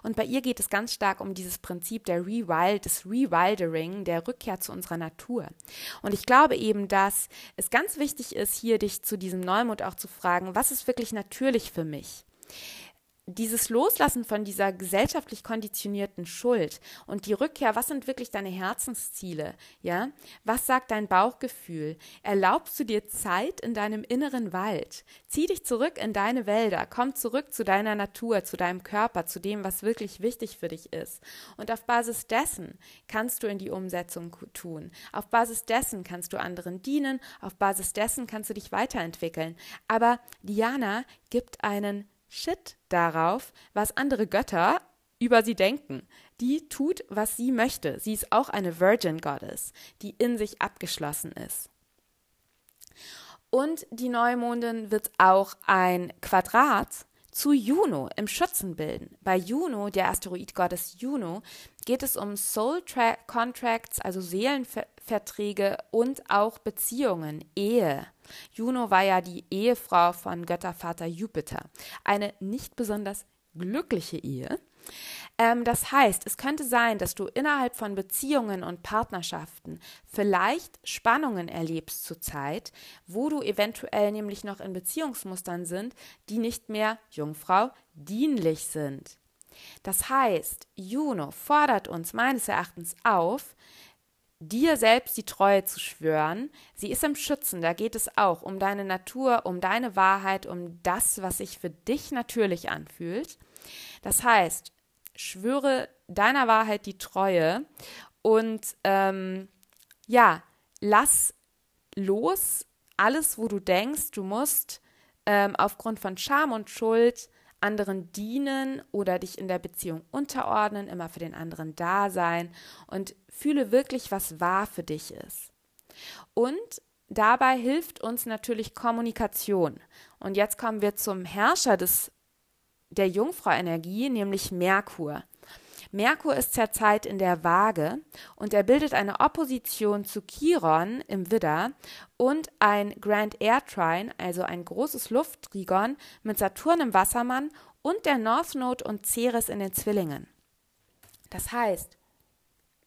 Und bei ihr geht es ganz stark um dieses Prinzip der Rewild, des Rewildering, der Rückkehr zu unserer Natur. Und ich glaube eben, dass es ganz wichtig ist, hier dich zu diesem Neumond auch zu fragen, was ist wirklich natürlich für mich? Dieses Loslassen von dieser gesellschaftlich konditionierten Schuld und die Rückkehr, was sind wirklich deine Herzensziele? Ja? Was sagt dein Bauchgefühl? Erlaubst du dir Zeit in deinem inneren Wald? Zieh dich zurück in deine Wälder, komm zurück zu deiner Natur, zu deinem Körper, zu dem, was wirklich wichtig für dich ist. Und auf Basis dessen kannst du in die Umsetzung tun. Auf Basis dessen kannst du anderen dienen, auf Basis dessen kannst du dich weiterentwickeln. Aber Diana gibt einen Shit darauf, was andere Götter über sie denken. Die tut, was sie möchte. Sie ist auch eine Virgin Goddess, die in sich abgeschlossen ist. Und die Neumondin wird auch ein Quadrat zu Juno im Schützen bilden. Bei Juno, der Asteroidgottes Juno, geht es um Soul Contracts, also Seelenverträge und auch Beziehungen, Ehe. Juno war ja die Ehefrau von Göttervater Jupiter. Eine nicht besonders glückliche Ehe. Ähm, das heißt, es könnte sein, dass du innerhalb von Beziehungen und Partnerschaften vielleicht Spannungen erlebst zurzeit, wo du eventuell nämlich noch in Beziehungsmustern sind, die nicht mehr Jungfrau dienlich sind. Das heißt, Juno fordert uns meines Erachtens auf, dir selbst die Treue zu schwören. Sie ist im Schützen, da geht es auch um deine Natur, um deine Wahrheit, um das, was sich für dich natürlich anfühlt. Das heißt, schwöre deiner Wahrheit die Treue und ähm, ja, lass los alles, wo du denkst, du musst ähm, aufgrund von Scham und Schuld anderen dienen oder dich in der Beziehung unterordnen, immer für den anderen da sein und fühle wirklich, was wahr für dich ist. Und dabei hilft uns natürlich Kommunikation. Und jetzt kommen wir zum Herrscher des, der Jungfrau-Energie, nämlich Merkur. Merkur ist zurzeit in der Waage und er bildet eine Opposition zu Chiron im Widder und ein Grand Air Trine, also ein großes Lufttrigon mit Saturn im Wassermann und der North Node und Ceres in den Zwillingen. Das heißt,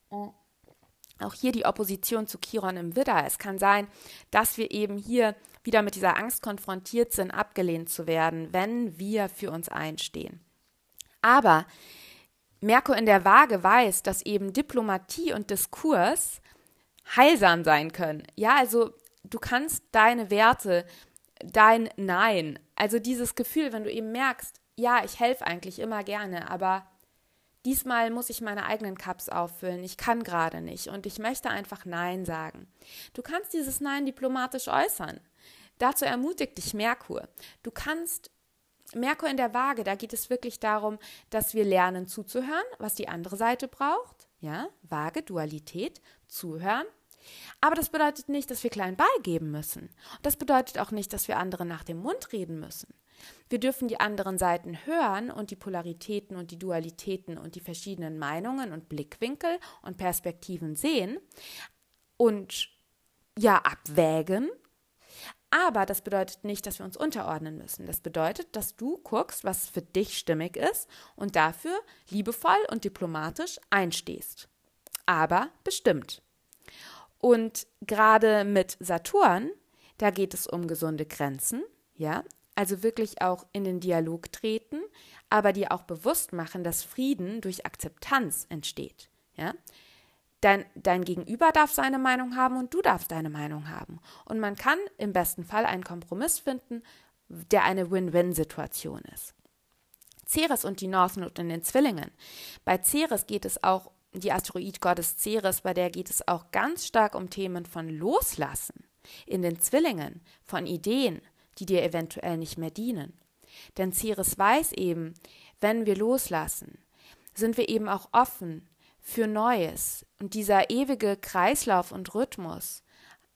auch hier die Opposition zu Chiron im Widder. Es kann sein, dass wir eben hier wieder mit dieser Angst konfrontiert sind, abgelehnt zu werden, wenn wir für uns einstehen. Aber Merkur in der Waage weiß, dass eben Diplomatie und Diskurs heilsam sein können. Ja, also du kannst deine Werte, dein Nein, also dieses Gefühl, wenn du eben merkst, ja, ich helfe eigentlich immer gerne, aber diesmal muss ich meine eigenen Cups auffüllen. Ich kann gerade nicht und ich möchte einfach Nein sagen. Du kannst dieses Nein diplomatisch äußern. Dazu ermutigt dich Merkur. Du kannst Merkur in der Waage, da geht es wirklich darum, dass wir lernen zuzuhören, was die andere Seite braucht. Ja, Waage, Dualität, zuhören. Aber das bedeutet nicht, dass wir klein beigeben müssen. Das bedeutet auch nicht, dass wir andere nach dem Mund reden müssen. Wir dürfen die anderen Seiten hören und die Polaritäten und die Dualitäten und die verschiedenen Meinungen und Blickwinkel und Perspektiven sehen und ja abwägen aber das bedeutet nicht, dass wir uns unterordnen müssen. Das bedeutet, dass du guckst, was für dich stimmig ist und dafür liebevoll und diplomatisch einstehst. Aber bestimmt. Und gerade mit Saturn, da geht es um gesunde Grenzen, ja, also wirklich auch in den Dialog treten, aber dir auch bewusst machen, dass Frieden durch Akzeptanz entsteht, ja. Dein, dein Gegenüber darf seine Meinung haben und du darfst deine Meinung haben. Und man kann im besten Fall einen Kompromiss finden, der eine Win-Win-Situation ist. Ceres und die North Node in den Zwillingen. Bei Ceres geht es auch, die Asteroidgottes Ceres, bei der geht es auch ganz stark um Themen von Loslassen. In den Zwillingen, von Ideen, die dir eventuell nicht mehr dienen. Denn Ceres weiß eben, wenn wir loslassen, sind wir eben auch offen für Neues. Und dieser ewige Kreislauf und Rhythmus,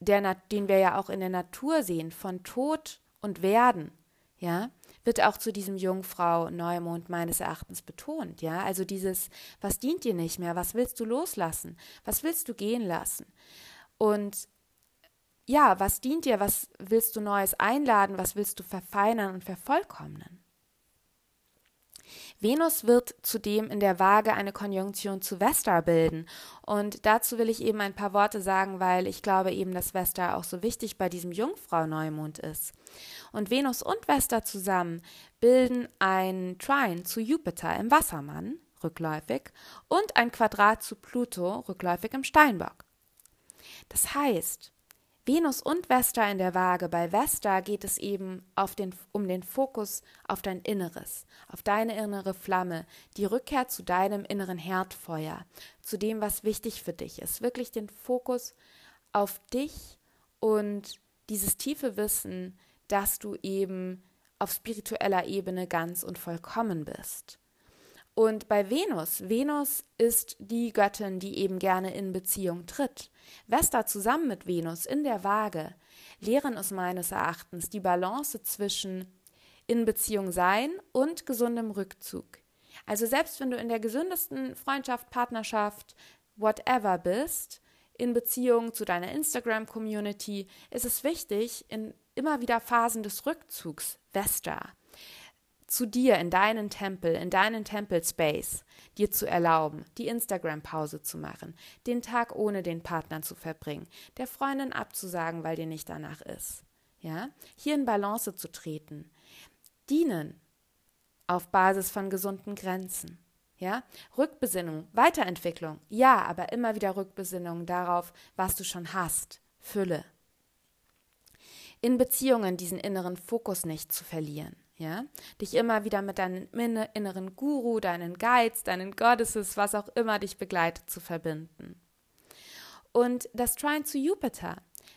der, den wir ja auch in der Natur sehen, von Tod und Werden, ja, wird auch zu diesem Jungfrau Neumond meines Erachtens betont, ja. Also dieses, was dient dir nicht mehr, was willst du loslassen, was willst du gehen lassen? Und ja, was dient dir, was willst du Neues einladen, was willst du verfeinern und vervollkommnen? Venus wird zudem in der Waage eine Konjunktion zu Vesta bilden. Und dazu will ich eben ein paar Worte sagen, weil ich glaube eben, dass Vesta auch so wichtig bei diesem Jungfrau-Neumond ist. Und Venus und Vesta zusammen bilden ein Trine zu Jupiter im Wassermann, rückläufig, und ein Quadrat zu Pluto, rückläufig im Steinbock. Das heißt, Venus und Vesta in der Waage. Bei Vesta geht es eben den, um den Fokus auf dein Inneres, auf deine innere Flamme, die Rückkehr zu deinem inneren Herdfeuer, zu dem, was wichtig für dich ist. Wirklich den Fokus auf dich und dieses tiefe Wissen, dass du eben auf spiritueller Ebene ganz und vollkommen bist. Und bei Venus, Venus ist die Göttin, die eben gerne in Beziehung tritt. Vesta zusammen mit Venus in der Waage lehren es meines Erachtens die Balance zwischen in Beziehung sein und gesundem Rückzug. Also selbst wenn du in der gesündesten Freundschaft, Partnerschaft, whatever bist, in Beziehung zu deiner Instagram-Community, ist es wichtig, in immer wieder Phasen des Rückzugs, Vesta, zu dir in deinen Tempel, in deinen Tempelspace, dir zu erlauben, die Instagram-Pause zu machen, den Tag ohne den Partner zu verbringen, der Freundin abzusagen, weil dir nicht danach ist. Ja, hier in Balance zu treten, dienen auf Basis von gesunden Grenzen. Ja, Rückbesinnung, Weiterentwicklung. Ja, aber immer wieder Rückbesinnung darauf, was du schon hast. Fülle. In Beziehungen diesen inneren Fokus nicht zu verlieren. Ja, dich immer wieder mit deinem inneren Guru, deinen Guides, deinen Goddesses, was auch immer dich begleitet, zu verbinden. Und das Trine zu Jupiter,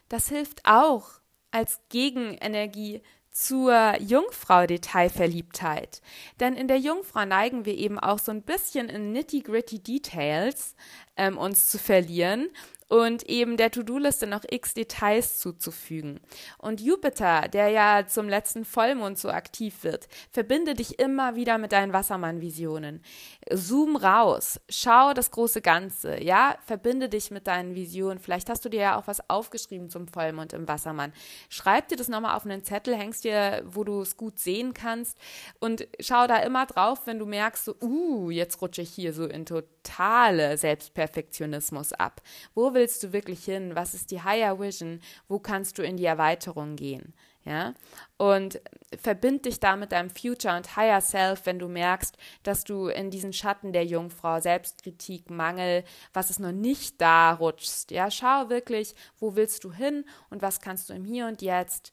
das hilft auch als Gegenenergie zur Jungfrau-Detailverliebtheit. Denn in der Jungfrau neigen wir eben auch so ein bisschen in nitty-gritty Details ähm, uns zu verlieren und eben der To-Do-Liste noch x Details zuzufügen. Und Jupiter, der ja zum letzten Vollmond so aktiv wird, verbinde dich immer wieder mit deinen Wassermann-Visionen. Zoom raus, schau das große Ganze, ja, verbinde dich mit deinen Visionen. Vielleicht hast du dir ja auch was aufgeschrieben zum Vollmond im Wassermann. Schreib dir das nochmal auf einen Zettel, hängst dir, wo du es gut sehen kannst und schau da immer drauf, wenn du merkst, so, uh, jetzt rutsche ich hier so in totale Selbstperfektionismus ab. Wo willst du wirklich hin? Was ist die Higher Vision? Wo kannst du in die Erweiterung gehen? Ja, und verbind dich da mit deinem Future und Higher Self, wenn du merkst, dass du in diesen Schatten der Jungfrau, Selbstkritik, Mangel, was ist noch nicht da rutschst. Ja, schau wirklich, wo willst du hin und was kannst du im Hier und Jetzt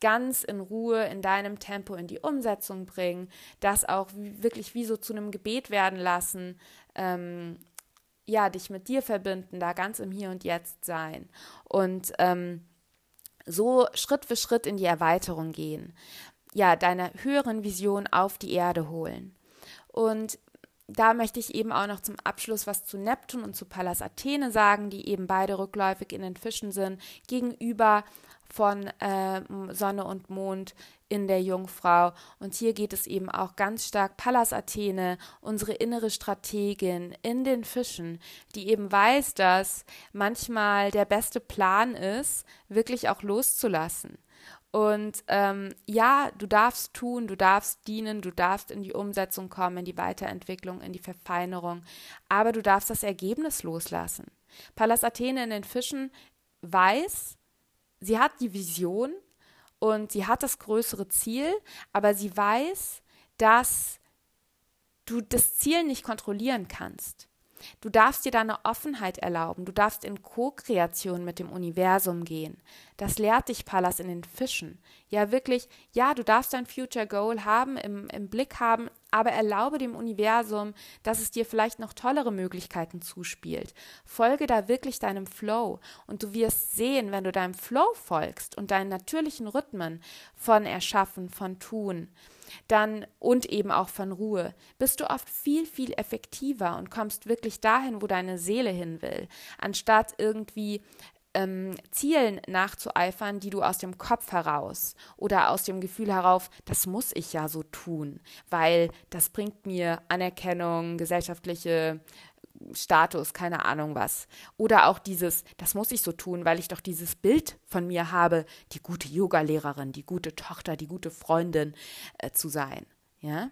ganz in Ruhe in deinem Tempo in die Umsetzung bringen, das auch wirklich wie so zu einem Gebet werden lassen, ähm, ja, dich mit dir verbinden, da ganz im Hier und Jetzt sein und ähm, so Schritt für Schritt in die Erweiterung gehen, ja, deine höheren Vision auf die Erde holen. Und da möchte ich eben auch noch zum Abschluss was zu Neptun und zu Pallas Athene sagen, die eben beide rückläufig in den Fischen sind, gegenüber von äh, Sonne und Mond in der Jungfrau. Und hier geht es eben auch ganz stark Pallas Athene, unsere innere Strategin in den Fischen, die eben weiß, dass manchmal der beste Plan ist, wirklich auch loszulassen. Und ähm, ja, du darfst tun, du darfst dienen, du darfst in die Umsetzung kommen, in die Weiterentwicklung, in die Verfeinerung, aber du darfst das Ergebnis loslassen. Pallas Athene in den Fischen weiß, sie hat die Vision und sie hat das größere Ziel, aber sie weiß, dass du das Ziel nicht kontrollieren kannst. Du darfst dir da eine Offenheit erlauben. Du darfst in Co-Kreation mit dem Universum gehen. Das lehrt dich Pallas in den Fischen. Ja, wirklich, ja, du darfst dein Future Goal haben, im, im Blick haben, aber erlaube dem Universum, dass es dir vielleicht noch tollere Möglichkeiten zuspielt. Folge da wirklich deinem Flow und du wirst sehen, wenn du deinem Flow folgst und deinen natürlichen Rhythmen von Erschaffen, von Tun, dann und eben auch von Ruhe, bist du oft viel, viel effektiver und kommst wirklich dahin, wo deine Seele hin will, anstatt irgendwie ähm, Zielen nachzueifern, die du aus dem Kopf heraus oder aus dem Gefühl herauf, das muss ich ja so tun, weil das bringt mir Anerkennung, gesellschaftliche Status, keine Ahnung was. Oder auch dieses, das muss ich so tun, weil ich doch dieses Bild von mir habe, die gute Yogalehrerin, die gute Tochter, die gute Freundin äh, zu sein. Ja?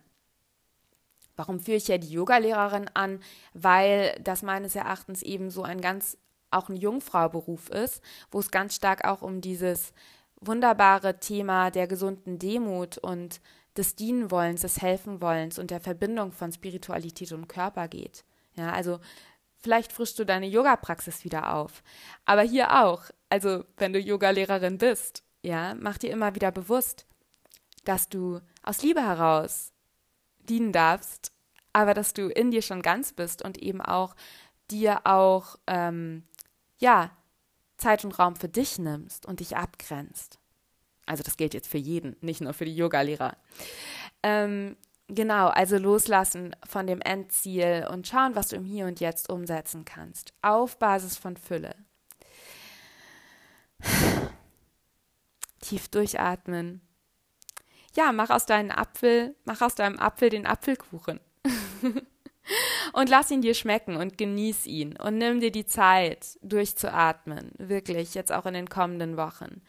Warum führe ich ja die Yogalehrerin an? Weil das meines Erachtens eben so ein ganz auch ein Jungfrauberuf ist, wo es ganz stark auch um dieses wunderbare Thema der gesunden Demut und des Dienenwollens, des Helfenwollens und der Verbindung von Spiritualität und Körper geht. Ja, also vielleicht frischst du deine Yoga-Praxis wieder auf. Aber hier auch, also wenn du Yogalehrerin bist, ja, mach dir immer wieder bewusst, dass du aus Liebe heraus dienen darfst, aber dass du in dir schon ganz bist und eben auch dir auch ähm, ja, Zeit und Raum für dich nimmst und dich abgrenzt. Also das gilt jetzt für jeden, nicht nur für die Yogalehrer. Ähm, genau, also loslassen von dem Endziel und schauen, was du im Hier und Jetzt umsetzen kannst. Auf Basis von Fülle. Tief durchatmen. Ja, mach aus deinem Apfel, mach aus deinem Apfel den Apfelkuchen. und lass ihn dir schmecken und genieß ihn und nimm dir die Zeit, durchzuatmen, wirklich, jetzt auch in den kommenden Wochen.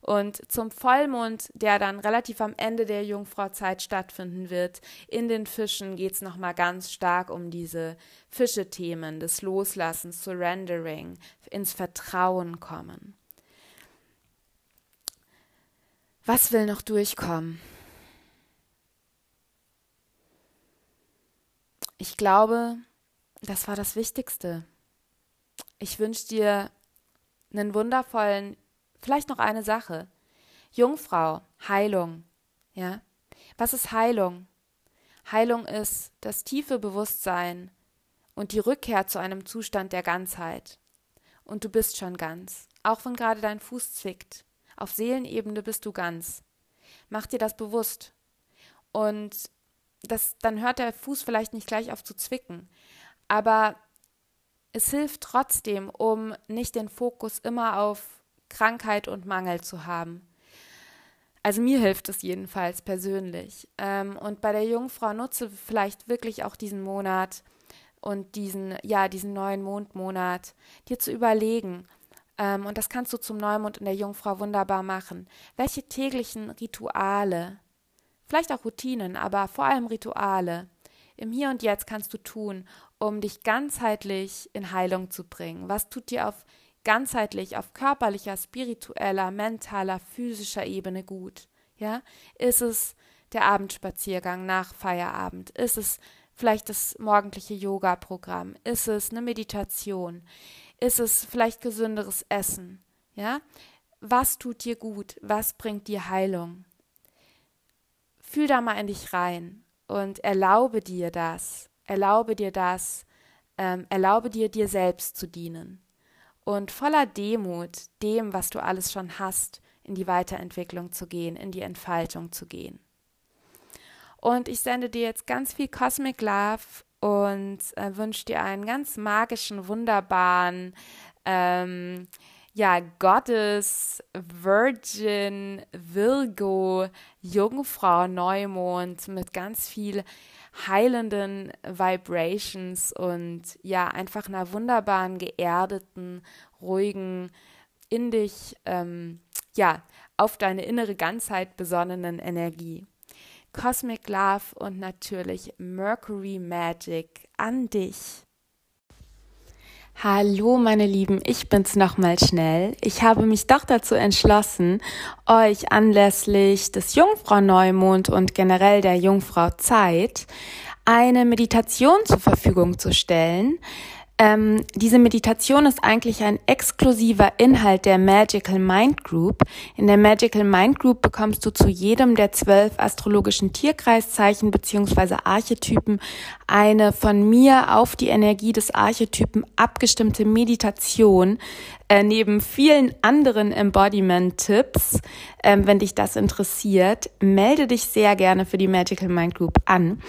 Und zum Vollmond, der dann relativ am Ende der Jungfrauzeit stattfinden wird, in den Fischen geht es nochmal ganz stark um diese Fische-Themen des Loslassens, Surrendering, ins Vertrauen kommen. Was will noch durchkommen? Ich glaube, das war das Wichtigste. Ich wünsche dir einen wundervollen, vielleicht noch eine Sache. Jungfrau, Heilung. Ja? Was ist Heilung? Heilung ist das tiefe Bewusstsein und die Rückkehr zu einem Zustand der Ganzheit. Und du bist schon ganz, auch wenn gerade dein Fuß zwickt. Auf Seelenebene bist du ganz. Mach dir das bewusst. Und das, dann hört der Fuß vielleicht nicht gleich auf zu zwicken. Aber es hilft trotzdem, um nicht den Fokus immer auf Krankheit und Mangel zu haben. Also mir hilft es jedenfalls persönlich. Ähm, und bei der Jungfrau nutze vielleicht wirklich auch diesen Monat und diesen, ja, diesen neuen Mondmonat, dir zu überlegen, ähm, und das kannst du zum Neumond in der Jungfrau wunderbar machen, welche täglichen Rituale, vielleicht auch Routinen, aber vor allem Rituale, im Hier und Jetzt kannst du tun, um dich ganzheitlich in Heilung zu bringen? Was tut dir auf ganzheitlich, auf körperlicher, spiritueller, mentaler, physischer Ebene gut? Ja, ist es der Abendspaziergang nach Feierabend? Ist es vielleicht das morgendliche Yoga-Programm? Ist es eine Meditation? Ist es vielleicht gesünderes Essen? Ja, was tut dir gut? Was bringt dir Heilung? Fühl da mal in dich rein und erlaube dir das, erlaube dir das, ähm, erlaube dir, dir selbst zu dienen und voller Demut dem, was du alles schon hast, in die Weiterentwicklung zu gehen, in die Entfaltung zu gehen. Und ich sende dir jetzt ganz viel Cosmic Love und äh, wünsche dir einen ganz magischen, wunderbaren, ähm, ja, Gottes, Virgin, Virgo, Jungfrau, Neumond mit ganz viel heilenden Vibrations und ja, einfach einer wunderbaren, geerdeten, ruhigen, in dich, ähm, ja, auf deine innere Ganzheit besonnenen Energie. Cosmic Love und natürlich Mercury Magic an dich. Hallo meine Lieben, ich bin's nochmal schnell. Ich habe mich doch dazu entschlossen, euch anlässlich des Jungfrau Neumond und generell der Jungfrau Zeit eine Meditation zur Verfügung zu stellen, ähm, diese Meditation ist eigentlich ein exklusiver Inhalt der Magical Mind Group. In der Magical Mind Group bekommst du zu jedem der zwölf astrologischen Tierkreiszeichen beziehungsweise Archetypen eine von mir auf die Energie des Archetypen abgestimmte Meditation, äh, neben vielen anderen Embodiment-Tipps. Ähm, wenn dich das interessiert, melde dich sehr gerne für die Magical Mind Group an.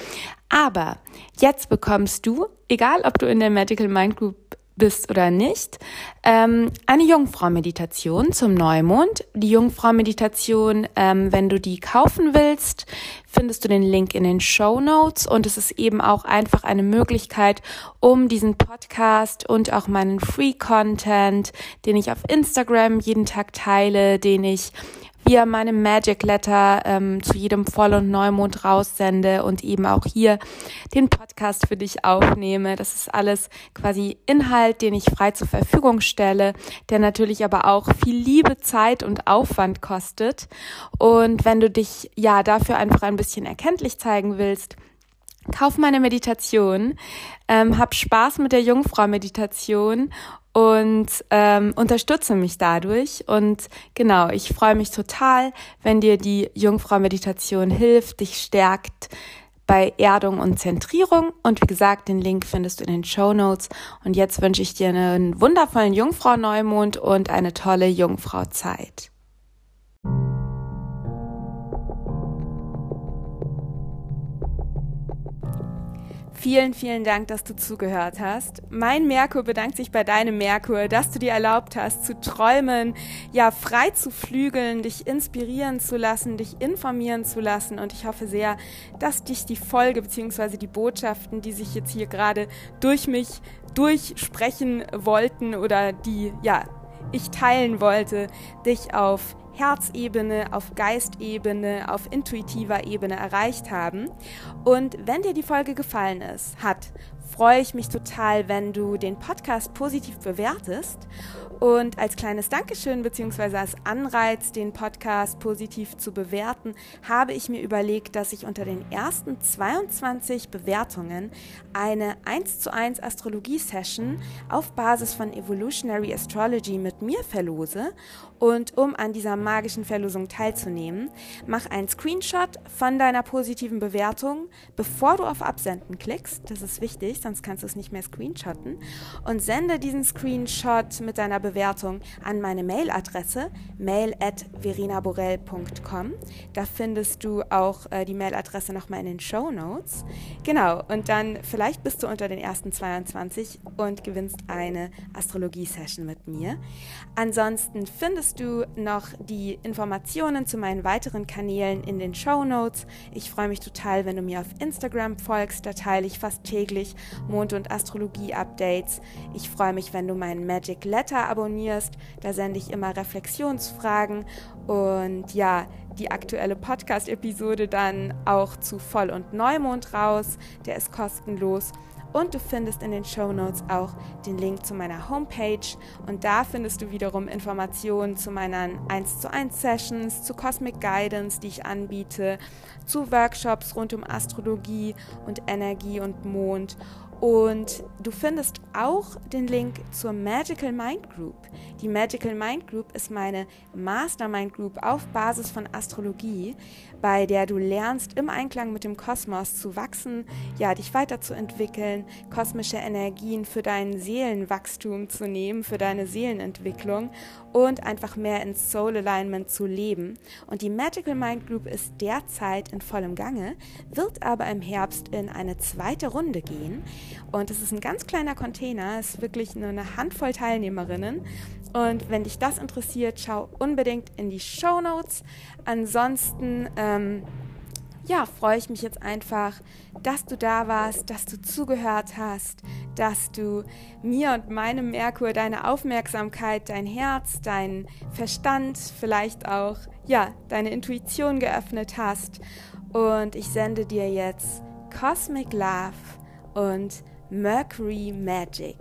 Aber jetzt bekommst du, egal ob du in der Medical Mind Group bist oder nicht, ähm, eine Jungfrau-Meditation zum Neumond. Die Jungfrau-Meditation, ähm, wenn du die kaufen willst, findest du den Link in den Show Notes und es ist eben auch einfach eine Möglichkeit, um diesen Podcast und auch meinen Free-Content, den ich auf Instagram jeden Tag teile, den ich via meine Magic Letter ähm, zu jedem Voll- und Neumond raussende und eben auch hier den Podcast für dich aufnehme. Das ist alles quasi Inhalt, den ich frei zur Verfügung stelle, der natürlich aber auch viel Liebe, Zeit und Aufwand kostet. Und wenn du dich ja dafür einfach ein bisschen erkenntlich zeigen willst, kauf meine Meditation, ähm, hab Spaß mit der Jungfrau-Meditation und ähm, unterstütze mich dadurch. Und genau, ich freue mich total, wenn dir die Jungfrau-Meditation hilft, dich stärkt bei Erdung und Zentrierung. Und wie gesagt, den Link findest du in den Show Notes. Und jetzt wünsche ich dir einen wundervollen Jungfrau-Neumond und eine tolle Jungfrau-Zeit. Vielen, vielen Dank, dass du zugehört hast. Mein Merkur bedankt sich bei deinem Merkur, dass du dir erlaubt hast, zu träumen, ja, frei zu flügeln, dich inspirieren zu lassen, dich informieren zu lassen. Und ich hoffe sehr, dass dich die Folge bzw. die Botschaften, die sich jetzt hier gerade durch mich durchsprechen wollten oder die, ja, ich teilen wollte, dich auf Herzebene, auf Geistebene, auf intuitiver Ebene erreicht haben. Und wenn dir die Folge gefallen ist, hat, freue ich mich total, wenn du den Podcast positiv bewertest. Und als kleines Dankeschön bzw. als Anreiz, den Podcast positiv zu bewerten, habe ich mir überlegt, dass ich unter den ersten 22 Bewertungen eine 1 zu 1 Astrologie-Session auf Basis von Evolutionary Astrology mit mir verlose. Und um an dieser magischen Verlosung teilzunehmen, mach einen Screenshot von deiner positiven Bewertung, bevor du auf Absenden klickst. Das ist wichtig, sonst kannst du es nicht mehr screenshotten. Und sende diesen Screenshot mit deiner Bewertung an meine Mailadresse mail at verinaborell.com. Da findest du auch äh, die Mailadresse nochmal in den Show Notes. Genau, und dann vielleicht bist du unter den ersten 22 und gewinnst eine Astrologie-Session mit mir. Ansonsten findest du noch die Informationen zu meinen weiteren Kanälen in den Show Notes. Ich freue mich total, wenn du mir auf Instagram folgst. Da teile ich fast täglich Mond- und Astrologie-Updates. Ich freue mich, wenn du meinen Magic Letter abonnierst. Da sende ich immer Reflexionsfragen und ja, die aktuelle Podcast-Episode dann auch zu Voll- und Neumond raus. Der ist kostenlos. Und du findest in den Show Notes auch den Link zu meiner Homepage. Und da findest du wiederum Informationen zu meinen 1 zu 1 Sessions, zu Cosmic Guidance, die ich anbiete, zu Workshops rund um Astrologie und Energie und Mond und du findest auch den Link zur Magical Mind Group. Die Magical Mind Group ist meine Mastermind Group auf Basis von Astrologie, bei der du lernst, im Einklang mit dem Kosmos zu wachsen, ja, dich weiterzuentwickeln, kosmische Energien für dein Seelenwachstum zu nehmen, für deine Seelenentwicklung und einfach mehr ins Soul Alignment zu leben. Und die Magical Mind Group ist derzeit in vollem Gange, wird aber im Herbst in eine zweite Runde gehen. Und es ist ein ganz kleiner Container, es ist wirklich nur eine Handvoll Teilnehmerinnen. Und wenn dich das interessiert, schau unbedingt in die Show Notes. Ansonsten, ähm, ja, freue ich mich jetzt einfach, dass du da warst, dass du zugehört hast, dass du mir und meinem Merkur deine Aufmerksamkeit, dein Herz, dein Verstand, vielleicht auch, ja, deine Intuition geöffnet hast. Und ich sende dir jetzt Cosmic Love und Mercury Magic.